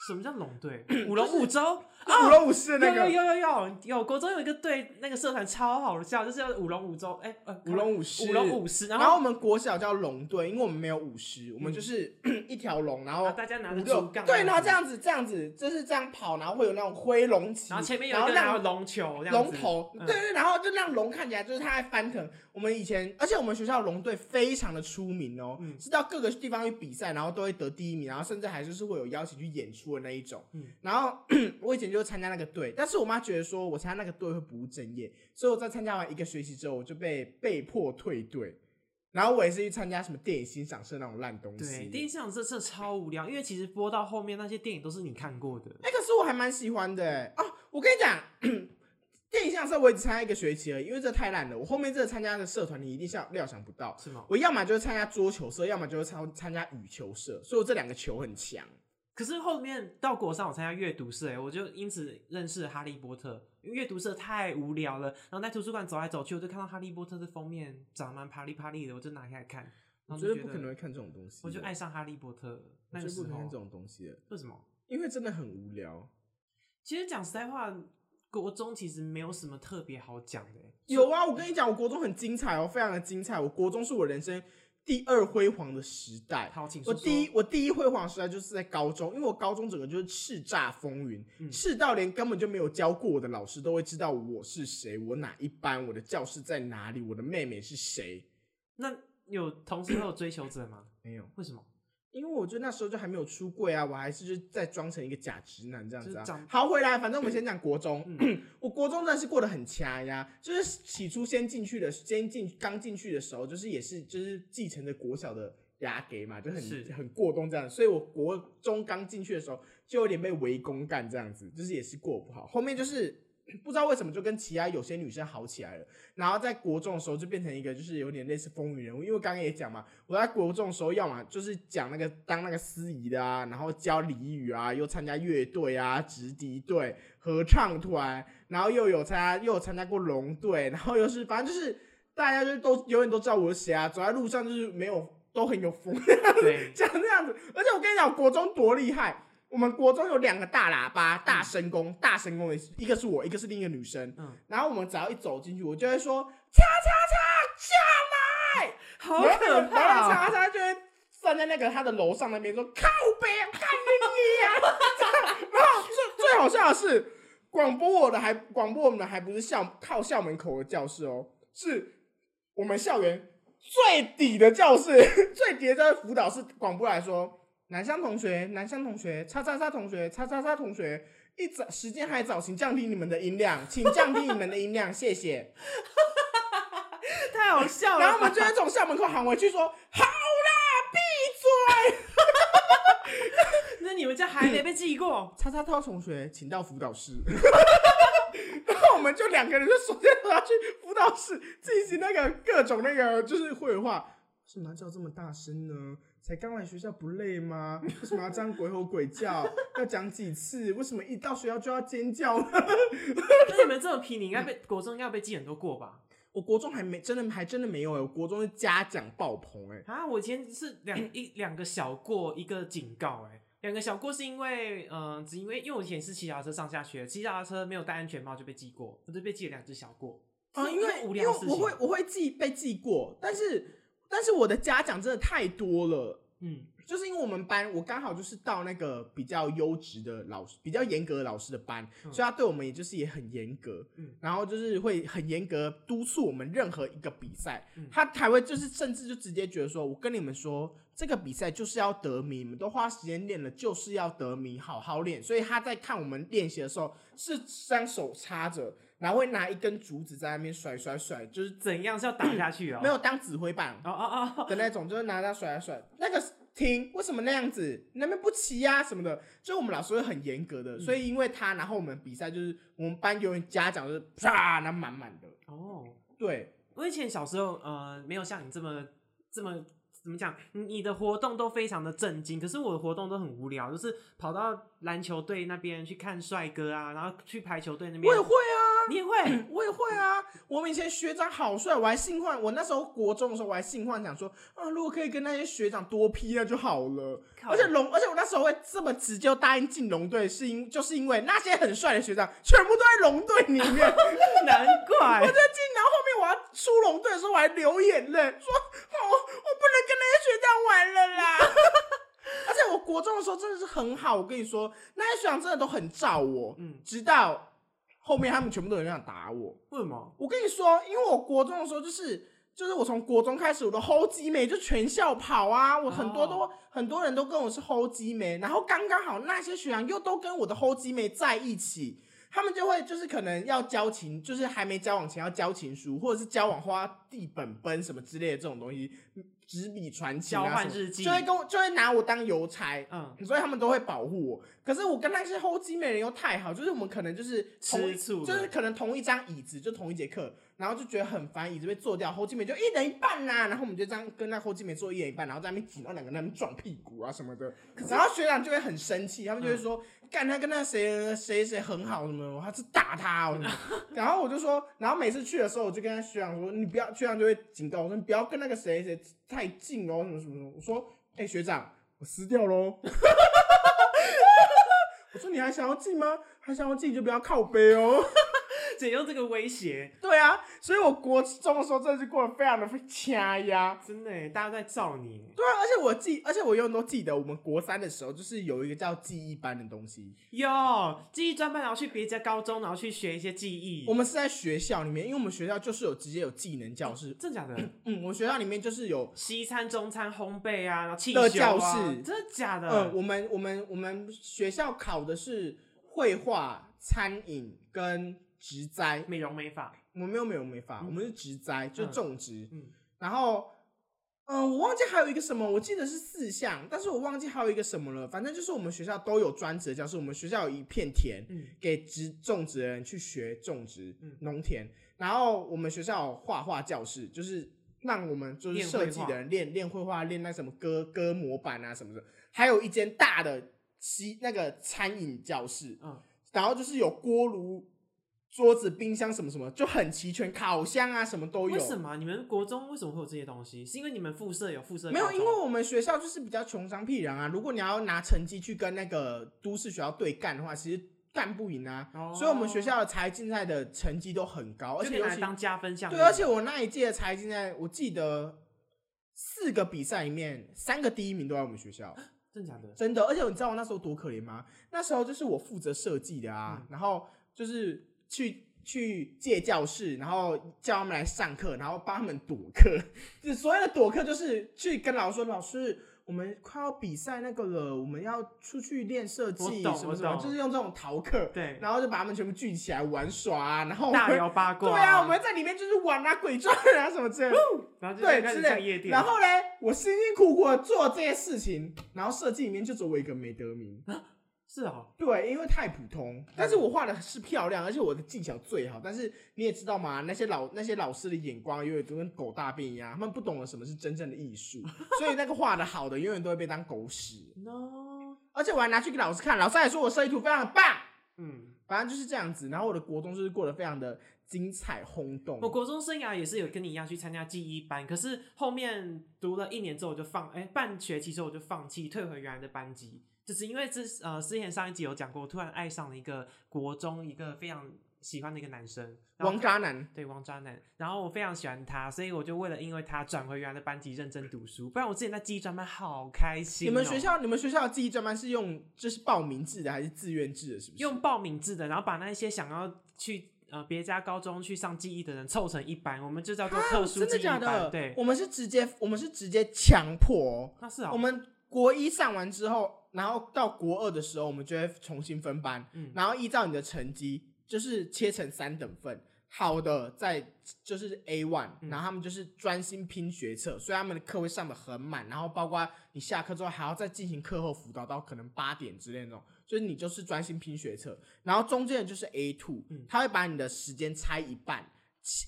什么叫龙队？舞龙舞舟啊，舞龙舞狮那个有有有有有国中有一个队，那个社团超好笑，就是要舞龙舞舟。哎呃，舞龙舞狮，舞龙舞狮。然后我们国小叫龙队，因为我们没有舞狮，我们就是 一条龙，然后大家拿着竹杠，对，然后这样子这样子就是这样跑，然后会有那种挥龙旗，然后前面有一个让龙球，龙头，对对，然后就让龙看起来就是它在翻腾。我们以前，而且我们学校龙队非常的出名哦，是到各个地方去比赛，然后都会得第一名，然后甚至还就是会有邀请去演出的那一种。然后 我以前就参加那个队，但是我妈觉得说我参加那个队会不务正业，所以我在参加完一个学期之后，我就被被迫退队。然后我也是去参加什么电影欣赏社那种烂东西。对，电影欣赏社真的超无聊，因为其实播到后面那些电影都是你看过的。哎，可是我还蛮喜欢的哦。我跟你讲。电影相声我也只参加一个学期而已，因为这太烂了。我后面这个参加的社团，你一定想料想不到。是吗？我要么就是参加桌球社，要么就是参参加羽球社，所以我这两个球很强。可是后面到国上，我参加阅读社，哎，我就因此认识哈利波特。因为阅读社太无聊了，然后在图书馆走来走去，我就看到哈利波特的封面长蛮啪里啪里的，我就拿开来看。我觉得不可能会看这种东西，我就爱上哈利波特。那就不看这种东西，为什么？因为真的很无聊。其实讲实在话。国中其实没有什么特别好讲的。有啊，我跟你讲，我国中很精彩哦，非常的精彩。我国中是我人生第二辉煌的时代。好，请说。我第一，我第一辉煌时代就是在高中，因为我高中整个就是叱咤风云，叱到连根本就没有教过我的老师都会知道我是谁，我哪一班，我的教室在哪里，我的妹妹是谁。那有同时会有追求者吗？没有，为什么？因为我觉得那时候就还没有出柜啊，我还是就在装成一个假直男这样子啊。好，回来，反正我们先讲国中。我国中真的是过得很掐呀，就是起初先进去的，先进刚进去的时候，就是也是就是继承着国小的牙给嘛，就很很过冬这样。所以我国中刚进去的时候，就有点被围攻干这样子，就是也是过不好。后面就是。不知道为什么就跟其他有些女生好起来了，然后在国中的时候就变成一个就是有点类似风云人物，因为刚刚也讲嘛，我在国中的时候要么就是讲那个当那个司仪的啊，然后教俚语啊，又参加乐队啊、直笛队、合唱团，然后又有参加又有参加过龙队，然后又是反正就是大家就都永远都知道我是谁啊，走在路上就是没有都很有风，对，讲这样子，而且我跟你讲国中多厉害。我们国中有两个大喇叭，大声公，大声公的一个是我，一个是另一个女生。嗯，然后我们只要一走进去，我就会说“叉叉叉下来”，好可怕。然后叉叉就会站在那个他的楼上那边说“靠北看你你啊”，然后最最好笑的是，广播我的还广播我们的还不是校靠校门口的教室哦，是我们校园最底的教室，最底的教室辅导室广播来说，南湘同学，南湘同学，叉叉叉同学，叉叉叉同学，一早时间还早，请降低你们的音量，请降低你们的音量，谢谢。太好笑了。然后我们就会从校门口喊回去说：“好啦，闭嘴。”那你们家还没被记过？叉叉涛同学，请到辅导室。然后我们就两个人就首先都要去辅导室进行那个各种那个就是绘画。为什么要叫这么大声呢？才刚来学校不累吗？为什么要这样鬼吼鬼叫？要讲几次？为什么一到学校就要尖叫呢？那你们这么皮，你应该被国中应该被记很多过吧？我国中还没真的还真的没有哎、我国中是嘉奖爆棚哎、啊，我以前是两一两个小过，一个警告、哎，两个小过是因为，嗯、只因为因为我以前是骑脚踏车上下学，骑脚踏车没有戴安全帽就被记过，我就被记了两只小过。啊，是因为因为无聊的事情我会我会记被记过，但是但是我的嘉奖真的太多了。嗯，就是因为我们班，我刚好就是到那个比较优质的老师、比较严格的老师的班，嗯所以他对我们也就是也很严格，嗯然后就是会很严格督促我们任何一个比赛，嗯他还会就是甚至就直接觉得说，我跟你们说，这个比赛就是要得名，你们都花时间练了，就是要得名，好好练。所以他在看我们练习的时候，是双手插着，然后会拿一根竹子在那边甩甩甩，就是怎样是要打下去哦？没有当指挥棒，哦哦哦，的那种，就是拿它甩来甩，那个停，为什么那样子？你那边不齐呀、什么的，就我们老师会很严格的，所以因为他，然后我们比赛就是我们班有人家长就是啪，那满满的，哦，对，我以前小时候呃没有像你这么这么怎么讲，你你的活动都非常的震惊，可是我的活动都很无聊，就是跑到篮球队那边去看帅哥啊，然后去排球队那边，我也会啊，你也会，我也会啊，我们以前学长好帅，我还性幻，我那时候国中的时候我还性幻想说，啊，如果可以跟那些学长多批那就好了。而且龙，而且我那时候会这么直接答应进龙队，是因就是因为那些很帅的学长全部都在龙队里面。难怪我在进，然后后面我要出龙队的时候，我还流眼泪，说：“哦，我不能跟那些学长玩了啦。”而且我国中的时候真的是很好，我跟你说，那些学长真的都很照我，嗯，直到后面他们全部都很想打我。为什么？我跟你说，因为我国中的时候就是。就是我从国中开始，我的吼鸡妹就全校跑啊，我很多都、很多人都跟我是吼鸡妹，然后刚刚好那些学长又都跟我的吼鸡妹在一起，他们就会就是可能要交情，就是还没交往前要交情书，或者是交往花地本本什么之类的这种东西，纸笔传情、啊、交换日记就会跟我就会拿我当邮差，嗯，所以他们都会保护我。可是我跟那些后继美人又太好，就是我们可能就是同吃醋就是可能同一张椅子，就同一节课，然后就觉得很烦，椅子被坐掉，后继美就一人一半啦、然后我们就这样跟那后继美坐一人一半，然后在那边挤，然后两个人那边撞屁股啊什么的。然后学长就会很生气，他们就会说。干他跟那谁谁谁很好什么，我还是打他。然后我就说，然后每次去的时候，我就跟他学长说，你不要，学长就会警告我说，你不要跟那个谁谁太近哦，什么什么什么。我说，哎、学长，我撕掉喽。我说你还想要进吗？还想要进就不要靠背哦。只用这个威胁，对啊，所以我国中的时候真的是过得非常的掐压。真的耶，大家在照你。对啊，而且我记，而且我永远都记得，我们国三的时候，就是有一个叫记忆班的东西。有记忆专班，然后去别家高中，然后去学一些记忆。我们是在学校里面，因为我们学校就是有直接有技能教室。真的假的？嗯，我学校里面就是有，西餐、中餐、烘焙啊，然后汽的修啊教室真的假的？嗯，我们我们我们学校考的是绘画、餐饮跟植栽。美容美发，我们没有美容美发，嗯我们是植栽，就是种植。嗯然后，嗯、我忘记还有一个什么，我记得是四项，但是我忘记还有一个什么了。反正就是我们学校都有专职的教室，我们学校有一片田，嗯给植种植的人去学种植嗯农田。然后我们学校有画画教室，就是让我们就是设计的人练练绘画，练那什么割割模板啊什么的。还有一间大的西那个餐饮教室，嗯，然后就是有锅炉、桌子、冰箱什么什么，就很齐全，烤箱啊什么都有。为什么你们国中为什么会有这些东西？是因为你们附设有附设没有，因为我们学校就是比较穷乡僻壤啊。如果你要拿成绩去跟那个都市学校对干的话，其实干不赢啊。哦所以我们学校的财竞赛的成绩都很高，而且尤其当加分项。对，而且我那一届的财竞赛，我记得四个比赛里面三个第一名都在我们学校。真假的？真的，而且你知道我那时候多可怜吗？那时候就是我负责设计的啊，嗯然后就是去去借教室，然后叫他们来上课，然后帮他们躲课。就所谓的躲课，就是去跟老师说，老师。我们快要比赛那个了，我们要出去练设计什么什么，就是用这种逃课，对，然后就把他们全部聚起来玩耍啊，然后我大们聊八卦。对啊，我们在里面就是玩啊、鬼转啊什么之类的。然后就对，开之类的。始上夜店。然后呢，我辛辛苦苦的做这些事情，然后设计里面就只有我一个没得名。是哦，对，因为太普通，但是我画的是漂亮，而且我的技巧最好。但是你也知道嘛，那些老那些老师的眼光永远都跟狗大便一样，他们不懂得什么是真正的艺术，所以那个画的好的永远都会被当狗屎。no，而且我还拿去给老师看，老师还说我设计图非常的棒。嗯，反正就是这样子，然后我的国中就是过得非常的精彩轰动。我国中生涯也是有跟你一样去参加记忆班，可是后面读了一年之后我就放，哎、半学期之后我就放弃，退回原来的班级，就是因为之呃之前上一集有讲过，我突然爱上了一个国中一个非常喜欢的一个男生，王渣男，对王渣男，然后我非常喜欢他，所以我就为了因为他转回原来的班级认真读书，不然我之前在记忆专班好开心哦、你们学校你们学校的记忆专班是用就是报名制的还是自愿制的？是不是？用报名制的，然后把那些想要去呃别家高中去上记忆的人凑成一班，我们就叫做特殊记忆班。假的？对，我们是直接我们是直接强迫哦。那是啊、我们国一上完之后，然后到国二的时候，我们就会重新分班，嗯然后依照你的成绩，就是切成三等份。好的，在就是 A one，、嗯然后他们就是专心拼学测，所以他们的课会上的很满，然后包括你下课之后还要再进行课后辅导到可能八点之类那种，就是你就是专心拼学测，然后中间的就是 A two，、嗯。他会把你的时间拆一半，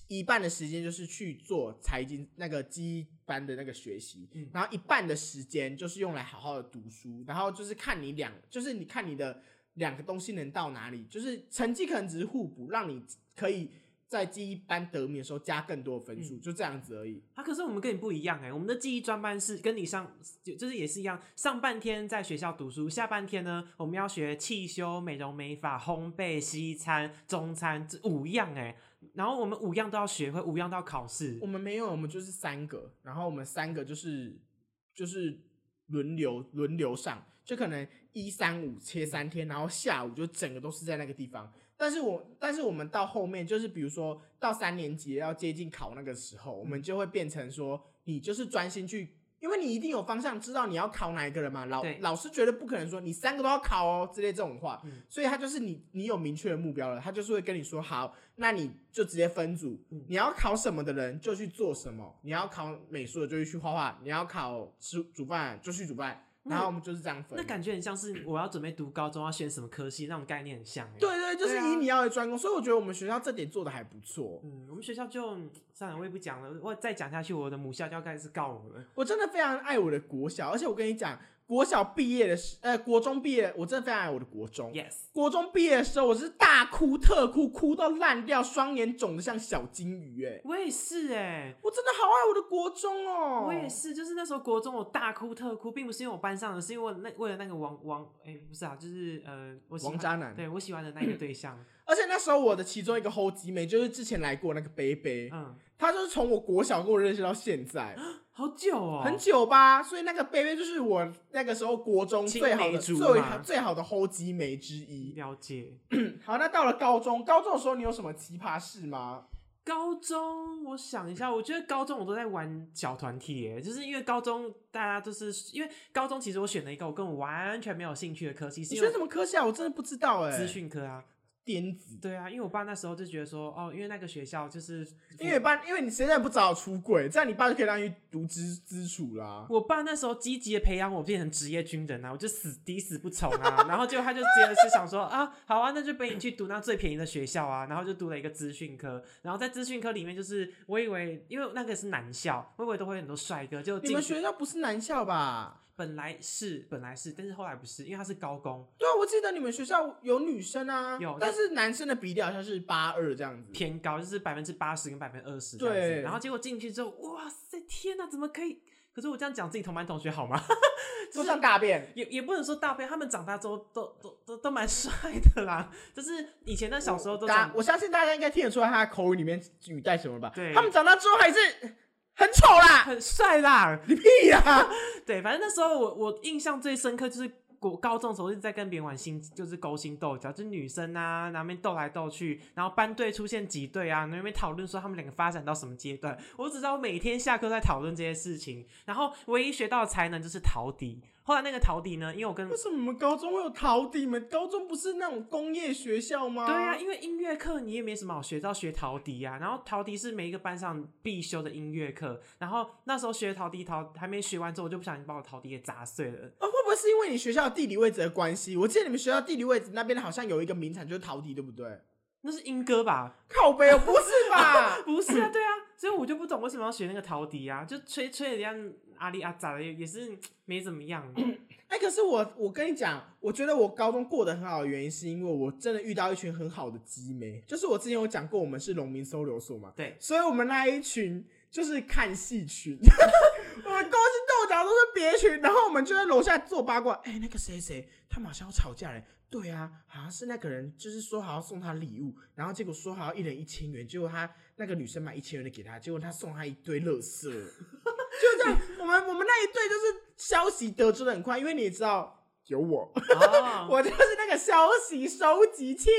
一半的时间就是去做财经那个记忆班的那个学习，嗯。然后一半的时间就是用来好好的读书，然后就是看你两，就是你看你的两个东西能到哪里，就是成绩可能只是互补，让你可以在记忆班得名的时候加更多的分数，嗯就这样子而已。啊，可是我们跟你不一样哎、我们的记忆专班是跟你上就就是也是一样，上半天在学校读书，下半天呢我们要学汽修、美容美发、烘焙、西餐、中餐这五样哎、然后我们五样都要学会，五样都要考试我。们没有，我们就是三个，然后我们三个就是就是轮流轮流上，就可能一三五切三天，然后下午就整个都是在那个地方。但是我但是我们到后面就是比如说到三年级要接近考那个时候，我们就会变成说你就是专心去。因为你一定有方向，知道你要考哪一个人嘛。老老师绝对不可能说你三个都要考哦之类这种话，嗯所以他就是你你有明确的目标了，他就是会跟你说好，那你就直接分组，嗯你要考什么的人就去做什么，你要考美术的就去画画，你要考吃煮饭就去煮饭，那然后我们就是这样分。那感觉很像是我要准备读高中要选什么科系那种概念很像哎、对对，就是以你要为专攻，所以我觉得我们学校这点做的还不错。嗯，我们学校就算了，我也不讲了。我再讲下去，我的母校就要开始告我了。我真的非常爱我的国小，而且我跟你讲，国小毕业的时，呃，国中毕业，我真的非常爱我的国中。Yes，国中毕业的时候，我是大哭特哭，哭到烂掉，双眼肿的像小金鱼，哎，我也是哎、我真的好爱我的国中哦。我也是，就是那时候国中我大哭特哭，并不是因为我班上的，是因为那为了那个王王哎、不是啊，就是呃王渣男。对我喜欢的那个对象，而且那时候我的其中一个后集妹，就是之前来过那个贝贝，嗯，他就是从我国小跟我认识到现在，好久哦，很久吧。所以那个贝贝就是我那个时候国中最好的最最好的后集妹之一。了解。好，那到了高中，高中的时候你有什么奇葩事吗？高中，我想一下，我觉得高中我都在玩小团体耶，就是因为高中大家都是因为高中其实我选了一个我根本完全没有兴趣的科系，是你学因为什么科系啊？我真的不知道哎、资讯科啊。颠子。对啊，因为我爸那时候就觉得说，哦，因为那个学校就是因为爸，因为你现在不早出轨，这样你爸就可以让你去读资资处啦。我爸那时候积极的培养我变成职业军人啊，我就死抵死不从啊，然后结果他就直接是想说啊，好啊，那就陪你去读那最便宜的学校啊，然后就读了一个资讯科，然后在资讯科里面就是我以为因为那个是男校，我以为都会很多帅哥，就你们学校不是男校吧？本来是本来是，但是后来不是，因为他是高工对啊，我记得你们学校有女生啊，有但是男生的比例好像是八二这样子。偏高，就是百分之八十跟百分之二十这样子，对然后结果进去之后，哇塞，天哪，怎么可以？可是我这样讲自己同班同学好吗？就像大便。也也不能说大便，他们长大之后都都都都蛮帅的啦。就是以前的小时候都长，大我相信大家应该听得出来他的口语里面语带什么吧？对他们长大之后还是很丑啦，很帅啦。你屁呀！对，反正那时候我我印象最深刻就是我高中的时候一直在跟别人玩心，就是勾心斗角，就是女生啊，那边斗来斗去，然后班队出现几队啊，那边讨论说他们两个发展到什么阶段。我只知道每天下课在讨论这些事情，然后唯一学到的才能就是陶笛。后来那个陶笛呢，因为我跟为什么我们高中会有陶笛？你们高中不是那种工业学校吗？对啊，因为音乐课你也没什么好学到学陶笛啊，然后陶笛是每一个班上必修的音乐课，然后那时候学陶笛陶还没学完之后，我就不小心把我陶笛给砸碎了。啊，会不会是因为你学校地理位置的关系？我记得你们学校地理位置那边好像有一个名产就是陶笛，对不对？那是英歌吧？靠背哦，不是吧？不是啊，对啊，所以我就不懂为什么要学那个陶笛啊，就吹吹的像阿里阿扎的，也是 没怎么样。哎、可是我我跟你讲，我觉得我高中过得很好的原因，是因为我真的遇到一群很好的鸡妹。就是我之前有讲过，我们是农民收留所嘛，对，所以我们那一群就是看戏群，我们勾心斗角都是别群，然后我们就在楼下做八卦。哎、那个谁谁，他们好像要吵架嘞。对啊，好像是那个人，就是说好要送他礼物，然后结果说好要一人一千元，结果他那个女生买一千元的给他，结果他送他一堆垃圾，我们我们那一队就是消息得知的很快，因为你也知道有我，哦，我就是那个消息收集器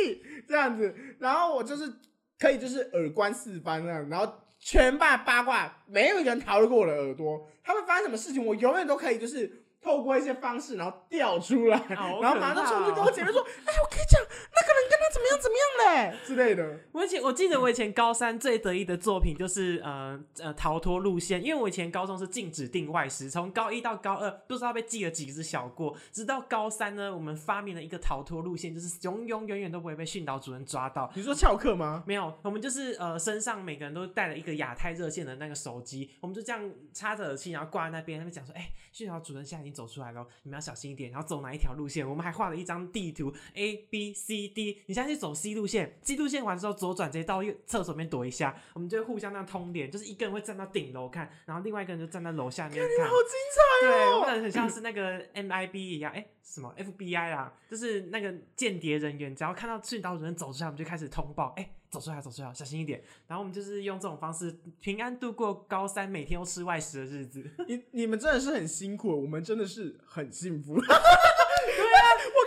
这样子，然后我就是可以就是耳观四方那样，然后全霸八卦没有一个人逃得过我的耳朵，他们发生什么事情，我永远都可以就是。透过一些方式，然后调出来，好然后马上冲去跟我哦姐妹说：“哎，我跟你讲，那个人怎么样怎么样嘞之类的。我以前我记得我以前高三最得意的作品就是呃呃逃脱路线，因为我以前高中是禁止定外食，从高一到高二不知道被记了几只小过，直到高三呢，我们发明了一个逃脱路线，就是永永远远都不会被训导主任抓到。你说翘课吗？没有，我们就是呃身上每个人都带了一个亚太热线的那个手机，我们就这样插着耳机，然后挂在那边，他们讲说，哎、训导主任现在已经走出来了，你们要小心一点，然后走哪一条路线？我们还画了一张地图，A B C D，你现在去走 C 路线，C 路线完之后左转，直接到右厕所里面躲一下，我们就会互相那样通联，就是一个人会站到顶楼看，然后另外一个人就站在楼下面看好。精彩对，哦！我们很像是那个 MIB 一样，哎、什么 FBI 啊，就是那个间谍人员，只要看到训导主任走出来，我们就开始通报，哎、走出来，走出来，小心一点。然后我们就是用这种方式平安度过高三每天都吃外食的日子。你你们真的是很辛苦，我们真的是很幸福。对啊，我跟你说不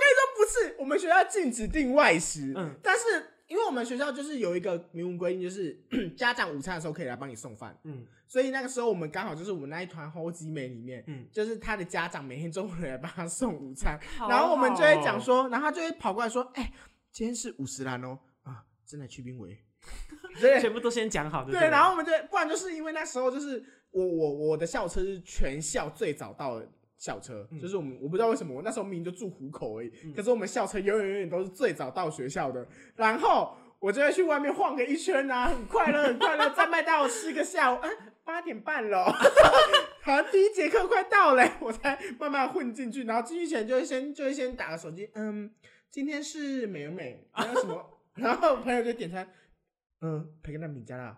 是，我们学校禁止订外食，嗯但是因为我们学校就是有一个明文规定，就是 家长午餐的时候可以来帮你送饭，嗯所以那个时候我们刚好就是我们那一团后集美里面。嗯，就是他的家长每天中午来帮他送午餐，好然后我们就会讲说，然后他就会跑过来说：“哎、今天是五十兰哦，啊，真的去冰围。”对，全部都先讲好的。对，然后我们就不然就是因为那时候就是我我我的校车是全校最早到的校车，嗯。就是我们我不知道为什么我那时候明明就住虎口而已，嗯。可是我们校车永远永远都是最早到学校的，然后我就会去外面晃个一圈啊，很快乐 很快乐，在麦当劳吃个下午，啊，八点半了，好像第一节课快到了，我才慢慢混进去，然后进去前就会先就会先打个手机，嗯，今天是美而美，还有什么，然后朋友就点餐。嗯，培根蛋饼加辣，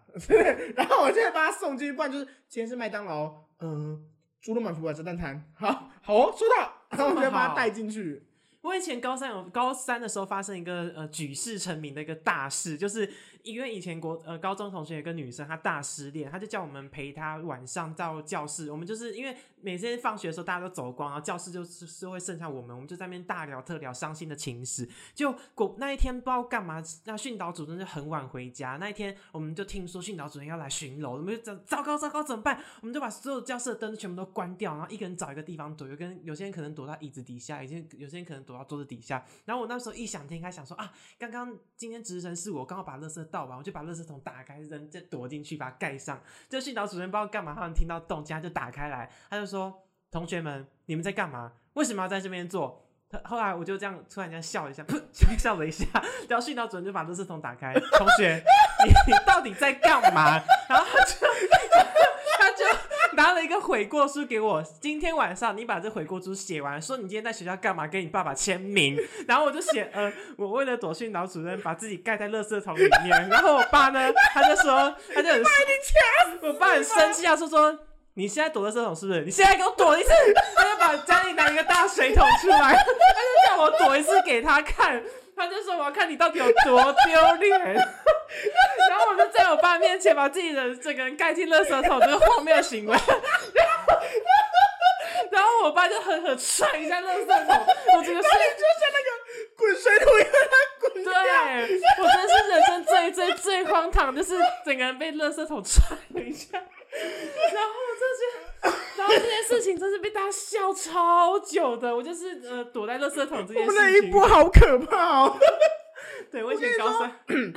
然后我就会把他送进去，不然就是今天是麦当劳，嗯，猪肉满福堡加蛋挞，好好哦，收到，然后我就要把它带进去。我以前高三有高三的时候发生一个呃举世成名的一个大事，就是因为以前国呃高中同学有个女生她大失恋，她就叫我们陪她晚上到教室，我们就是因为每天放学的时候大家都走光，然后教室就是是会剩下我们，我们就在那边大聊特聊伤心的情史。就果那一天不知道干嘛，那训导主任就很晚回家，那一天我们就听说训导主任要来巡楼，我们就糟糟糕糟糕怎么办？我们就把所有教室的灯全部都关掉，然后一个人找一个地方躲，有跟有些人可能躲到椅子底下，有些有些人可能躲到桌子底下。然后我那时候异想天开，想说啊，刚刚今天值日生是我，刚好把垃圾倒完，我就把垃圾桶打开扔，再躲进去把它盖上。就训导主任不知道干嘛，他们听到动静，他就打开来，他就说：“同学们，你们在干嘛？为什么要在这边做？”他后来我就这样突然间笑了一下，噗，笑了一下，然后训导主任就把垃圾桶打开，同学，你你到底在干嘛？然后他就拿了一个悔过书给我，今天晚上你把这悔过书写完，说你今天在学校干嘛，给你爸爸签名。然后我就写，呃，我为了躲训导主任，把自己盖在垃圾桶里面。然后我爸呢，他就说，他就很，我爸很生气啊，说说。你现在躲垃圾桶是不是？你现在给我躲一次！他就把家里拿一个大水桶出来，他就叫我躲一次给他看，他就说我要看你到底有多丢脸。然后我就在我爸面前把自己的整个人盖进垃圾桶，这个荒谬行为。然后我爸就狠狠踹一下垃圾桶，我整个是就像那个滚水桶一样，它滚掉。对，我真的是人生最最最荒唐，就是整个人被垃圾桶踹了一下，然后这些，然后这件事情真是被大家笑超久的。我就是呃躲在垃圾桶这件我们那，一波好可怕哦！对我以前高三，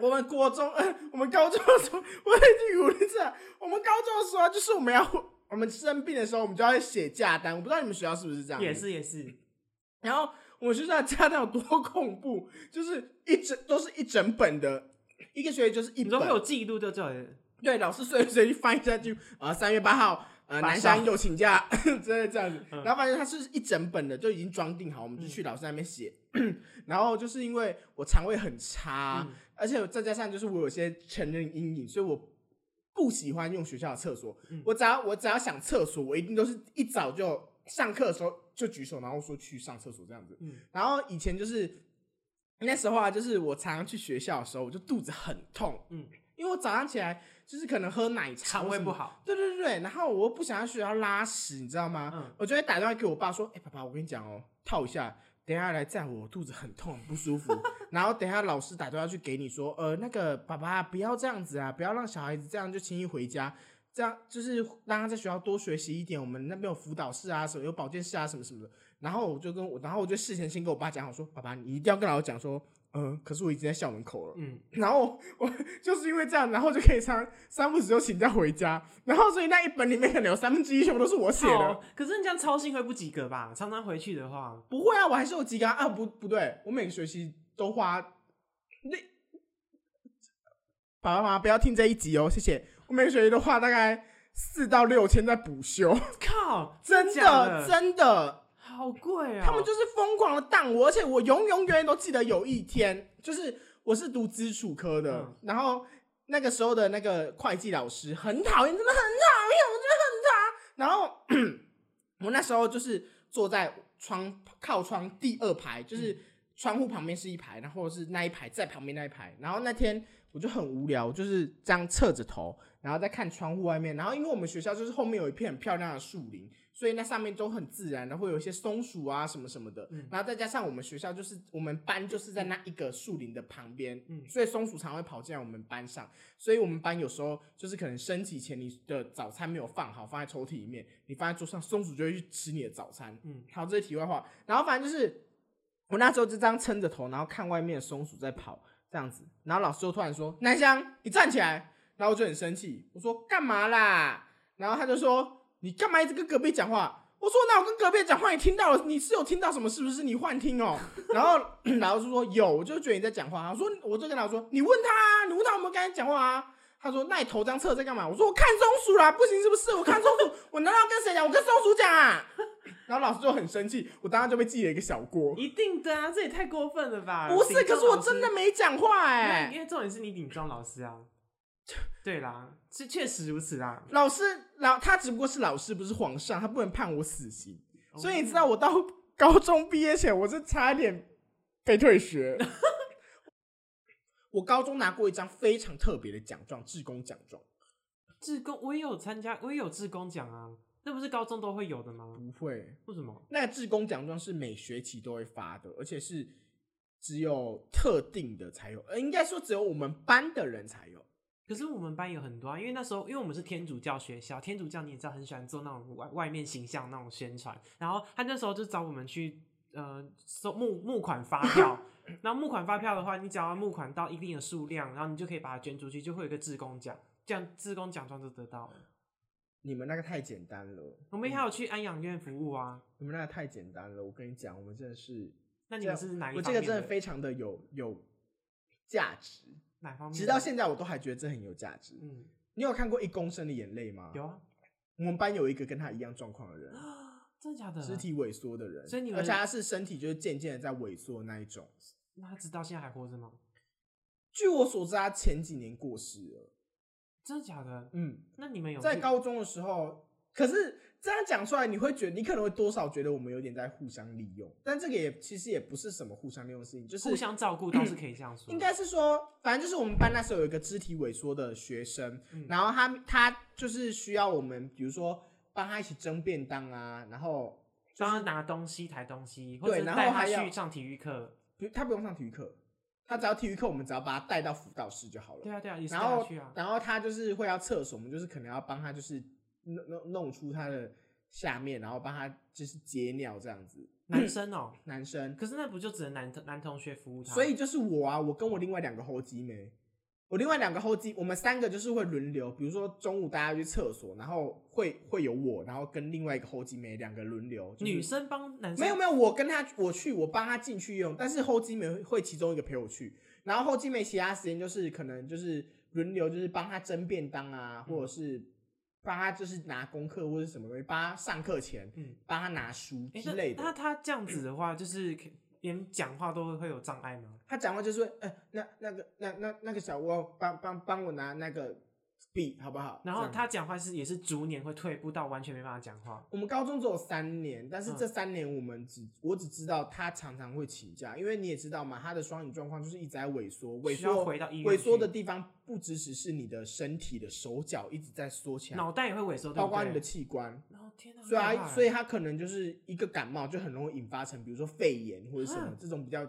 我们国中，呃，我们高中的时候，我已经语无伦次了。我们高中的时候，就是我们要，我们生病的时候，我们就要写假单。我不知道你们学校是不是这样？也。是也是，然后我们学校的假单有多恐怖，就是一整都是一整本的，一个学期就是一你说会有本。记录就对了。对，老师随时随地翻一下就，啊，三月八号，呃，发南山烧有请假 真的这样子。嗯然后发现它是一整本的，就已经装订好，我们就去老师那边写。然后就是因为我肠胃很差，嗯而且再加上就是我有些成人阴影，所以我不喜欢用学校的厕所。嗯我只要我只要想厕所，我一定都是一早就上课的时候就举手，然后说去上厕所这样子。嗯然后以前就是那时候啊，就是我常常去学校的时候，我就肚子很痛，嗯，因为我早上起来就是可能喝奶茶，肠胃不。好，对对对对，然后我又不想要学校拉屎，你知道吗？嗯我就会打电话给我爸说：“哎、爸爸，我跟你讲哦，套一下，等一下来载我，我肚子很痛，很不舒服。然后等一下老师打电话去给你说，呃，那个爸爸不要这样子啊，不要让小孩子这样就轻易回家，这样就是让他在学校多学习一点。我们那边有辅导室啊，什么有保健室啊，什么什么的。然后我就跟我，然后我就事前先跟我爸讲好说，爸爸你一定要跟老师讲说，嗯、可是我已经在校门口了。嗯，然后我就是因为这样，然后就可以三三不五时就请假回家，然后所以那一本里面可能有三分之一全部都是我写的。可是你这样操心会不及格吧？常常回去的话，不会啊，我还是有及格啊！啊不不对，我每个学期都花那爸爸妈妈不要听这一集哦，谢谢。我每个学期都花大概四到六千在补修，靠，真假的真的，好贵啊！他们就是疯狂的当我，而且我永永远远都记得有一天，就是我是读基础科的，嗯然后那个时候的那个会计老师很讨厌，真的很讨厌，我觉得很讨。然后 我那时候就是坐在窗靠窗第二排，就是窗户旁边是一排，然后是那一排在旁边那一排。然后那天我就很无聊，我就是这样侧着头，然后再看窗户外面。然后因为我们学校就是后面有一片很漂亮的树林，所以那上面都很自然，然后会有一些松鼠啊什么什么的。嗯然后再加上我们学校就是我们班就是在那一个树林的旁边，嗯所以松鼠常会跑进来我们班上。所以我们班有时候就是可能升旗前你的早餐没有放好，放在抽屉里面，你放在桌上，松鼠就会去吃你的早餐。嗯好，这是题外话。然后反正就是我那时候就这样撑着头，然后看外面的松鼠在跑，这样子。然后老师就突然说：“南湘，你站起来。”然后我就很生气，我说：“干嘛啦？”然后他就说：“你干嘛一直跟隔壁讲话？”我说：“那我跟隔壁讲话，你听到了？你是有听到什么？是不是你幻听哦？”然后 老师说：“有。”我就觉得你在讲话。他说：“我就跟老师说，你问他啊，你问他有没有跟他讲话啊？”他说：“那你头张侧在干嘛？”我说：“我看松鼠啦，不行是不是？我看松鼠，我难道跟谁讲？我跟松鼠讲啊！”然后老师就很生气，我当时就被记了一个小过。一定的啊，这也太过分了吧？不是，可是我真的没讲话哎、因为因为重点是你顶撞老师啊。对啦，是确实如此啦。老师老他只不过是老师，不是皇上，他不能判我死刑。哦所以你知道，我到高中毕业前，我是差一点被退学。我高中拿过一张非常特别的奖状，志工奖状。志工我也有参加，我也有志工奖啊，那不是高中都会有的吗？不会，为什么？那个志工奖状是每学期都会发的，而且是只有特定的才有，呃，应该说只有我们班的人才有。可是我们班有很多啊，因为那时候因为我们是天主教学校，天主教你也知道很喜欢做那种外外面形象那种宣传，然后他那时候就找我们去呃收募募款发票，然后募款发票的话，你只要募款到一定的数量，然后你就可以把它捐出去，就会有一个志工奖，这样志工奖状就得到了。你们那个太简单了，我们还有去安养院服务啊，你们那个太简单了。我跟你讲，我们真的是，那你们是哪一我这个真的非常的有有价值，哪方面？直到现在我都还觉得这很有价值。嗯你有看过《一公升的眼泪》吗？有。啊，我们班有一个跟他一样状况的人，真的假的？肢体萎缩的人，所以你们而且他是身体就是渐渐的在萎缩的那一种。那他直到现在还活着吗？据我所知，他前几年过世了。真的假的？嗯，那你们有在高中的时候，可是这样讲出来，你会觉得你可能会多少觉得我们有点在互相利用，但这个也其实也不是什么互相利用的事情，就是互相照顾倒是可以这样说。应该是说，反正就是我们班那时候有一个肢体萎缩的学生，嗯然后他他就是需要我们，比如说帮他一起蒸便当啊，然后帮他拿东西、抬东西，或对然后者带他还要去上体育课。不他不用上体育课，他只要体育课我们只要把他带到辅导室就好了。对啊，对啊，也是然后去啊。然后他就是会要厕所，我们就是可能要帮他就是弄弄弄出他的下面，然后帮他就是接尿这样子。男生哦，男生，可是那不就只能男男同学服务他？所以就是我啊，我跟我另外两个候机妹，我另外两个后机，我们三个就是会轮流，比如说中午大家去厕所，然后会会有我，然后跟另外一个后机妹两个轮流。就是女生帮男生没有没有，我跟他我去，我帮他进去用，但是后机妹会其中一个陪我去，然后后机妹其他时间就是可能就是轮流，就是帮他蒸便当啊，或者是帮他就是拿功课或者是什么东西，帮他上课前嗯帮他拿书之类的。那那他这样子的话，就是可连讲话都会有障碍吗？他讲话就是哎，那那个那那那个小窝帮帮帮我拿那个笔好不好？然后他讲话是也是逐年会退步到完全没办法讲话。我们高中只有三年，但是嗯这三年我们只、我只知道他常常会请假，因为你也知道嘛，他的双眼状况就是一直在萎缩，萎缩回到萎缩的地方不只只是你的身体的手脚一直在缩起来，脑袋也会萎缩，包括你的器官。哦天哪，所以他，可怕所以他可能就是一个感冒，就很容易引发成，比如说肺炎或者什么啊这种比较，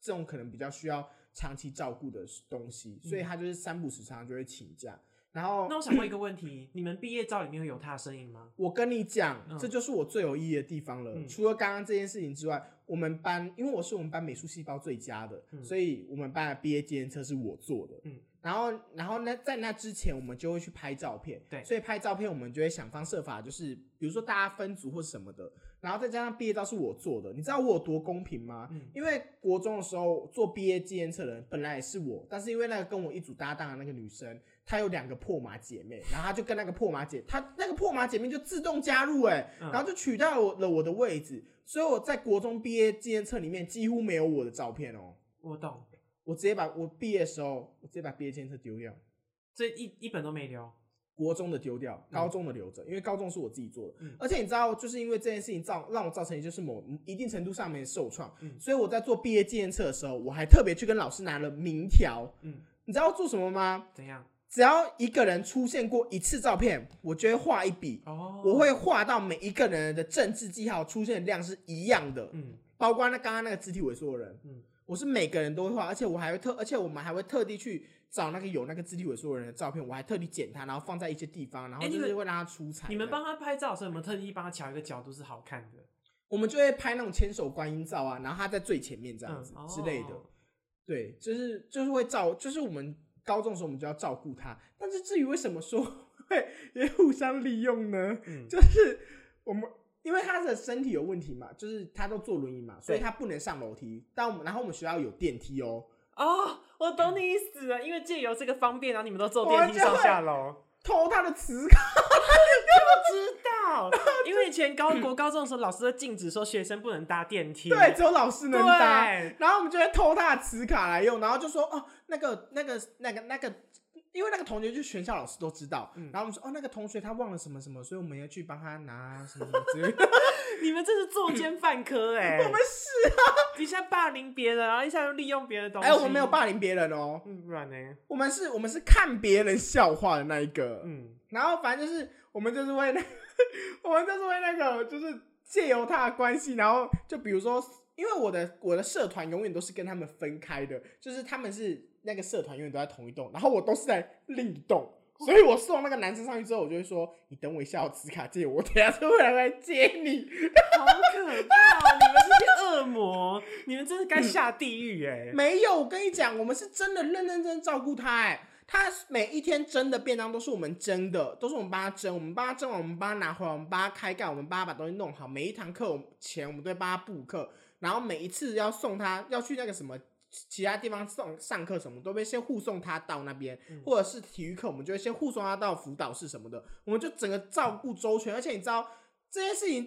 这种可能比较需要长期照顾的东西，所以他就是三不时常常就会请假。然后那我想问一个问题：你们毕业照里面会有他的身影吗？我跟你讲，嗯这就是我最有意义的地方了。嗯除了刚刚这件事情之外，我们班因为我是我们班美术细胞最佳的，嗯所以我们班的毕业纪念册是我做的。嗯然后，然后那，在那之前，我们就会去拍照片。对所以拍照片我们就会想方设法，就是比如说大家分组或什么的，然后再加上毕业照是我做的，你知道我有多公平吗？嗯因为国中的时候做毕业纪念册的人本来也是我，但是因为那个跟我一组搭档的那个女生，她有两个破马姐妹，然后她就跟那个破马姐，她那个破马姐妹就自动加入、哎、嗯然后就取代我了我的位置，所以我在国中毕业纪念册里面几乎没有我的照片哦、我懂，我直接把我毕业的时候，我直接把毕业纪念册丢掉。这一一本都没留。国中的丢掉，高中的留着，因为高中是我自己做的。嗯而且你知道，就是因为这件事情造让我造成就是某一定程度上面受创，嗯所以我在做毕业纪念册的时候，我还特别去跟老师拿了名条。嗯，你知道做什么吗？怎样？只要一个人出现过一次照片，我就会画一笔，哦，我会画到每一个人的政治记号出现的量是一样的，嗯包括那刚刚那个肢体萎缩的人，嗯我是每个人都会画，而且我还会特，而且我们还会特地去找那个有那个肢体萎缩的人的照片，我还特地剪他，然后放在一些地方，然后就是会让他出彩。你们帮他拍照的时候有没有特地帮他调一个角度是好看的？我们就会拍那种千手观音照啊，然后他在最前面这样子、嗯之类的。哦对，就是就是会照，就是我们高中的时候我们就要照顾他。但是至于为什么说 会也互相利用呢？嗯，就是我们因为他的身体有问题嘛，就是他都坐轮椅嘛，所以他不能上楼梯。但我们然后我们学校有电梯哦，哦，我懂你意思了，因为借由这个方便，然后你们都坐电梯上下楼。偷他的磁卡。知道，因为以前高国高中的时候，老师都禁止说学生不能搭电梯。对，只有老师能搭。然后我们就会偷他的磁卡来用，然后就说哦，那个、那个、那个、那个，因为那个同学就全校老师都知道，嗯然后我们说哦，那个同学他忘了什么什么，所以我们要去帮他拿什么什么之类的。你们这是作奸 犯科哎、我们是啊，一下霸凌别人，然后一下又利用别人的东西。哎，我们没有霸凌别人哦，嗯，不然呢？我们是我们是看别人笑话的那一个，嗯，然后反正就是我们就是为那，我们就是为那个就是借由他的关系，然后就比如说，因为我的我的社团永远都是跟他们分开的，就是他们是那个社团永远都在同一栋，然后我都是在另一栋。所以我送那个男生上去之后，我就会说：“你等我一下，我磁卡借我，等下就会来来接你。好可怕、哦！你们这些恶魔，你们真是该下地狱哎、”没有，我跟你讲，我们是真的认认真真照顾他、哎，他每一天蒸的便当都是我们蒸的，都是我们帮他蒸，我们帮他蒸完，我们帮他拿回来，我们帮他开盖，我们帮他把东西弄好。每一堂课前，我们都会帮他补课，然后每一次要送他要去那个什么。其他地方送上课什么，都会先护送他到那边，嗯或者是体育课，我们就会先护送他到辅导室什么的，我们就整个照顾周全。而且你知道这件事情，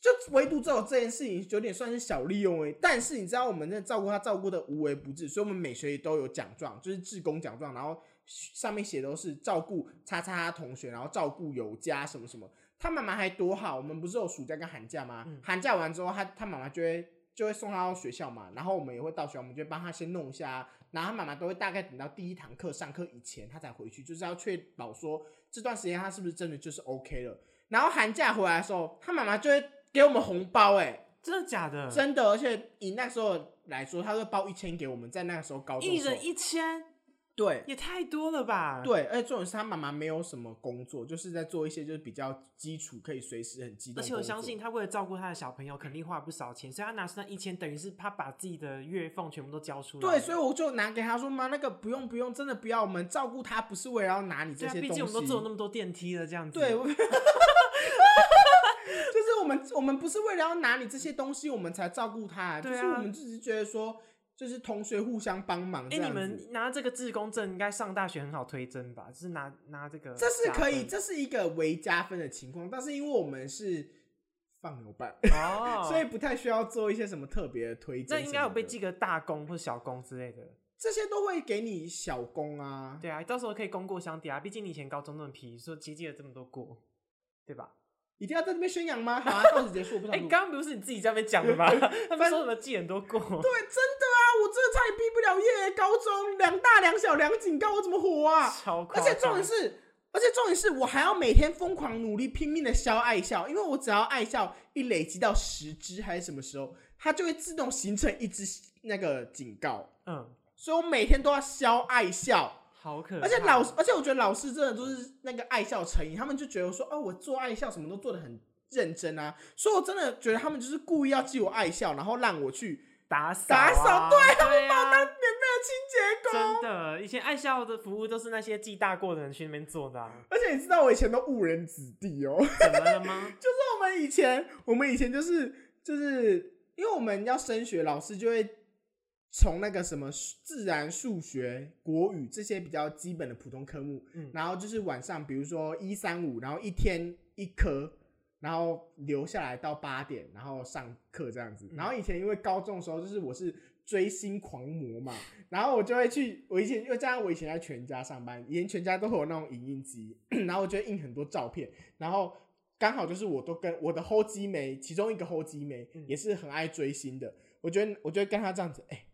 就唯独只有这件事情有点算是小利用而已。但是你知道我们真的照顾他照顾的无微不至，所以我们每学期都有奖状，就是志工奖状，然后上面写都是照顾叉叉叉同学，然后照顾有加什么什么。他妈妈还多好，我们不是有暑假跟寒假吗？嗯寒假完之后，他他妈妈就会就会送他到学校嘛，然后我们也会到学校，我们就会帮他先弄一下啊，然后他妈妈都会大概等到第一堂课上课以前，他才回去，就是要确保说这段时间他是不是真的就是 OK 了。然后寒假回来的时候，他妈妈就会给我们红包、欸，真的假的？真的，而且以那时候来说，他会包一千给我们，在那个时候高中一人一千，对也太多了吧？，对，而且重点是他妈妈没有什么工作，就是在做一些就是比较基础，可以随时很机动。而且我相信，他为了照顾他的小朋友，肯定花不少钱，所以他拿出那一千，等于是他把自己的月俸全部都交出来了。对，所以我就拿给他说妈，那个不用不用，真的不要，我们照顾他不是为了要拿你这些东西。毕竟我们都坐了那么多电梯了，这样子。对，我 就是我们我们不是为了要拿你这些东西，我们才照顾他，就是我们只是觉得说，就是同学互相帮忙这哎。你们拿这个自工证，应该上大学很好推甄吧？就是拿拿这个，这是可以，。这是一个为加分的情况，但是因为我们是放牛班，哦，所以不太需要做一些什么特别的推荐。那应该有被记，个大功或小功之类的。这些都会给你小功啊。对啊，到时候可以功过相抵啊。毕竟你以前高中那么皮，说其实记了这么多过，对吧？一定要在这边宣扬吗？好啊，到此结束，我不哎、想录。刚刚不是你自己在那边讲的吗？他们说什么记很多过？对，真的啊，我真的差点毕不了业，高中两大两小两警告，我怎么活啊？超。而且重点是，而且重点是我还要每天疯狂努力拼命的消爱笑，因为我只要爱笑一累积到十只还是什么时候，它就会自动形成一只那个警告，嗯，所以我每天都要消爱笑。好可怕。而且老，而且我觉得老师真的都是那个爱笑成瘾，他们就觉得说，哦，我做爱笑什么都做的很认真啊，所以我真的觉得他们就是故意要记我爱笑，然后让我去打扫、打扫对，他们把我当免费的清洁工。真的，以前爱笑的服务都是那些记大过的人去那边做的、啊，而且你知道我以前都误人子弟哦，怎么了吗？就是我们以前，我们以前就是就是因为我们要升学，老师就会从那个什么自然、数学、国语这些比较基本的普通科目，嗯。然后就是晚上，比如说一三五，然后一天一科，然后留下来到八点，然后上课这样子。嗯然后以前因为高中的时候，就是我是追星狂魔嘛，然后我就会去，我以前因为加上我以前在全家上班，以前全家都会有那种影印机，然后我就会印很多照片，然后刚好就是我都跟我的后基妹，其中一个后基妹嗯。也是很爱追星的，我觉得我就会跟他这样子，哎、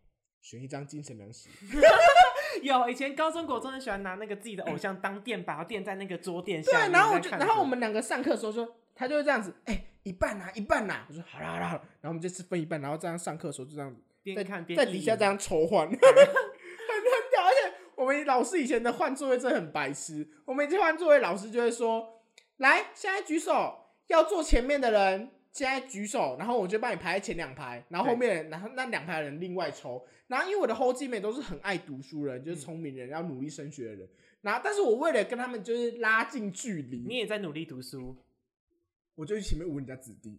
选一张精神粮食，有以前高中国中很喜欢拿那个自己的偶像当垫，把它垫在那个桌垫下对，然后我就，然后我们两个上课的时候说，他就会这样子，哎、一半呐、一半呐、我说好啦好啦，好啦。然后我们就是分一半，然后这样上课的时候就这样子，边在看边在底下这样抽换，很很屌，而且我们老师以前的换座位真的很白痴，我们一换座位，老师就会说，来，现在举手，要坐前面的人。现在举手，然后我就帮你排在前两排，然后后面，然后那两排的人另外抽。然后因为我的后继妹都是很爱读书人，就是聪明人，要努力升学的人。然后，但是我为了跟他们就是拉近距离，你也在努力读书，我就去前面捂人家子弟。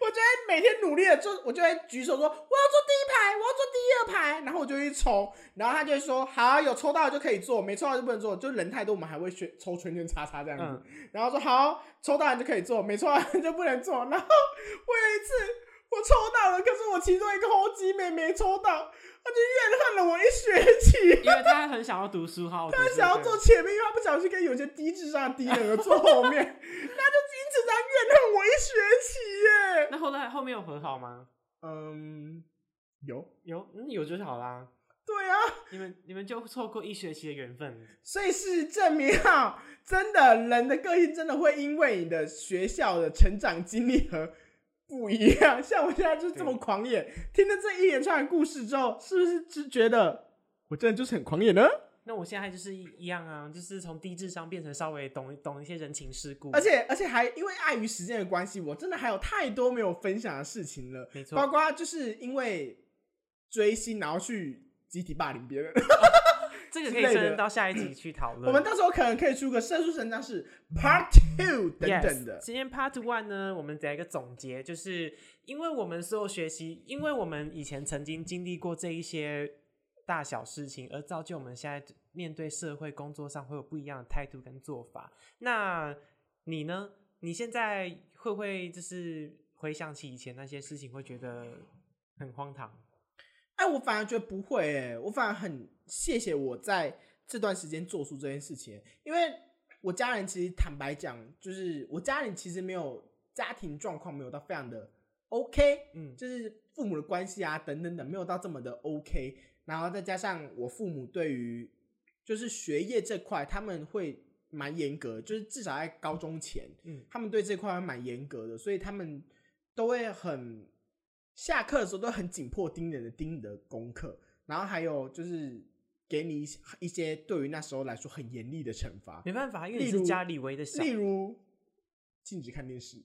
我就会每天努力的做，我就会举手说我要坐第一排，我要坐第二排，然后我就去抽，然后他就会说好，有抽到就可以坐，没抽到就不能坐，就人太多我们还会选抽圈圈叉叉这样子，嗯，然后说好，抽到人就可以坐，没抽到人就不能坐。然后我有一次我抽到了，可是我其中一个后继妹没抽到，他就怨恨了我一学期。因为 他很想要读书，好好读书，他想要坐前面，因为他不小心跟有些低智商的低能儿坐后面，他就因此在怨恨我一学期耶。那后来后面有和好吗？嗯，有，有，嗯，有就好啦。对啊，你们你们就错过一学期的缘分，所以是证明啊，真的人的个性真的会因为你的学校的成长经历和不一样。像我现在就是这么狂野，听了这一连串的故事之后，是不是只觉得我真的就是很狂野呢？那我现在就是一一样啊，就是从低智商变成稍微懂懂一些人情世故，而且而且还因为碍于时间的关系，我真的还有太多没有分享的事情了。没错包，括就是因为追星，然后去集体霸凌别人。这个可以升到下一集去讨论。我们到时候可能可以出个《圣书神章》是 Part Two 等等的 Yes，。今天 Part One 呢，我们来一个总结，就是因为我们所有学习，因为我们以前曾经经历过这一些大小事情，而造就我们现在面对社会工作上会有不一样的态度跟做法。那你呢？你现在会不会就是回想起以前那些事情，会觉得很荒唐？哎，我反而觉得不会哎，我反而很谢谢我在这段时间做出这件事情，因为我家人其实坦白讲，就是我家人其实没有家庭状况没有到非常的 OK，嗯。就是父母的关系啊等等等没有到这么的 OK，然后再加上我父母对于就是学业这块他们会蛮严格，就是至少在高中前，嗯。他们对这块还蛮严格的，所以他们都会很下课的时候都很紧迫盯人的盯你的功课，然后还有就是给你一些对于那时候来说很严厉的惩罚，没办法，因为你是家里唯一的小例，如禁止看电视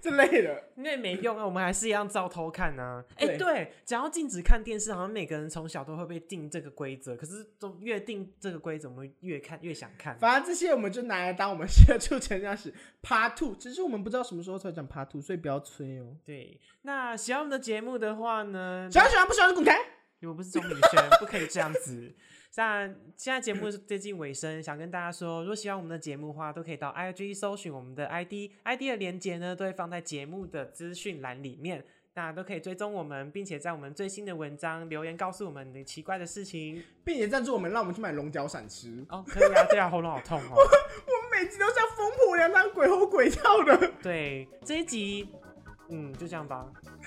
这类的。因为没用啊，我们还是一样照偷看呢、啊。哎、对对，讲到禁止看电视，好像每个人从小都会被定这个规则，可是都越定这个规则，我们越看越想看。反正这些我们就拿来当我们社畜成长史 Part Two，只是我们不知道什么时候才讲 Part Two，所以不要催哦。对，那喜欢我们的节目的话呢，喜欢喜欢，不喜欢就滚开。我不是钟明轩，不可以这样子。那现在节目是接近尾声，想跟大家说，如果喜欢我们的节目的话，都可以到 IG 搜寻我们的 ID，ID 的连接呢都会放在节目的资讯栏里面，那都可以追踪我们，并且在我们最新的文章留言告诉我们你奇怪的事情。并且赞助我们，让我们去买龙角散吃。哦，可以啊，对啊，喉咙好痛哦。我们每集都像疯婆娘当鬼吼鬼叫的。对，这一集，嗯，就这样吧。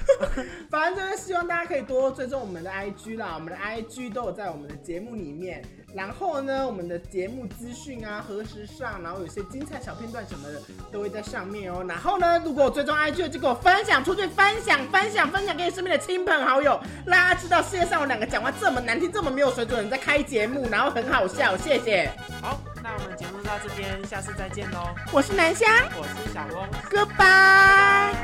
反正就是希望大家可以多追踪我们的 IG 啦，我们的 IG 都有在我们的节目里面。然后呢，我们的节目资讯啊、何时上，然后有些精彩小片段什么的都会在上面哦。然后呢，如果追踪 IG 的，就给我分享出去，分享、分享、分享给你身边的亲朋好友，让大家知道世界上有两个讲话这么难听、这么没有水准的人在开节目，然后很好笑。谢谢，好，那我们节目就到这边，下次再见喽。我是南香我是小翁。，Goodbye。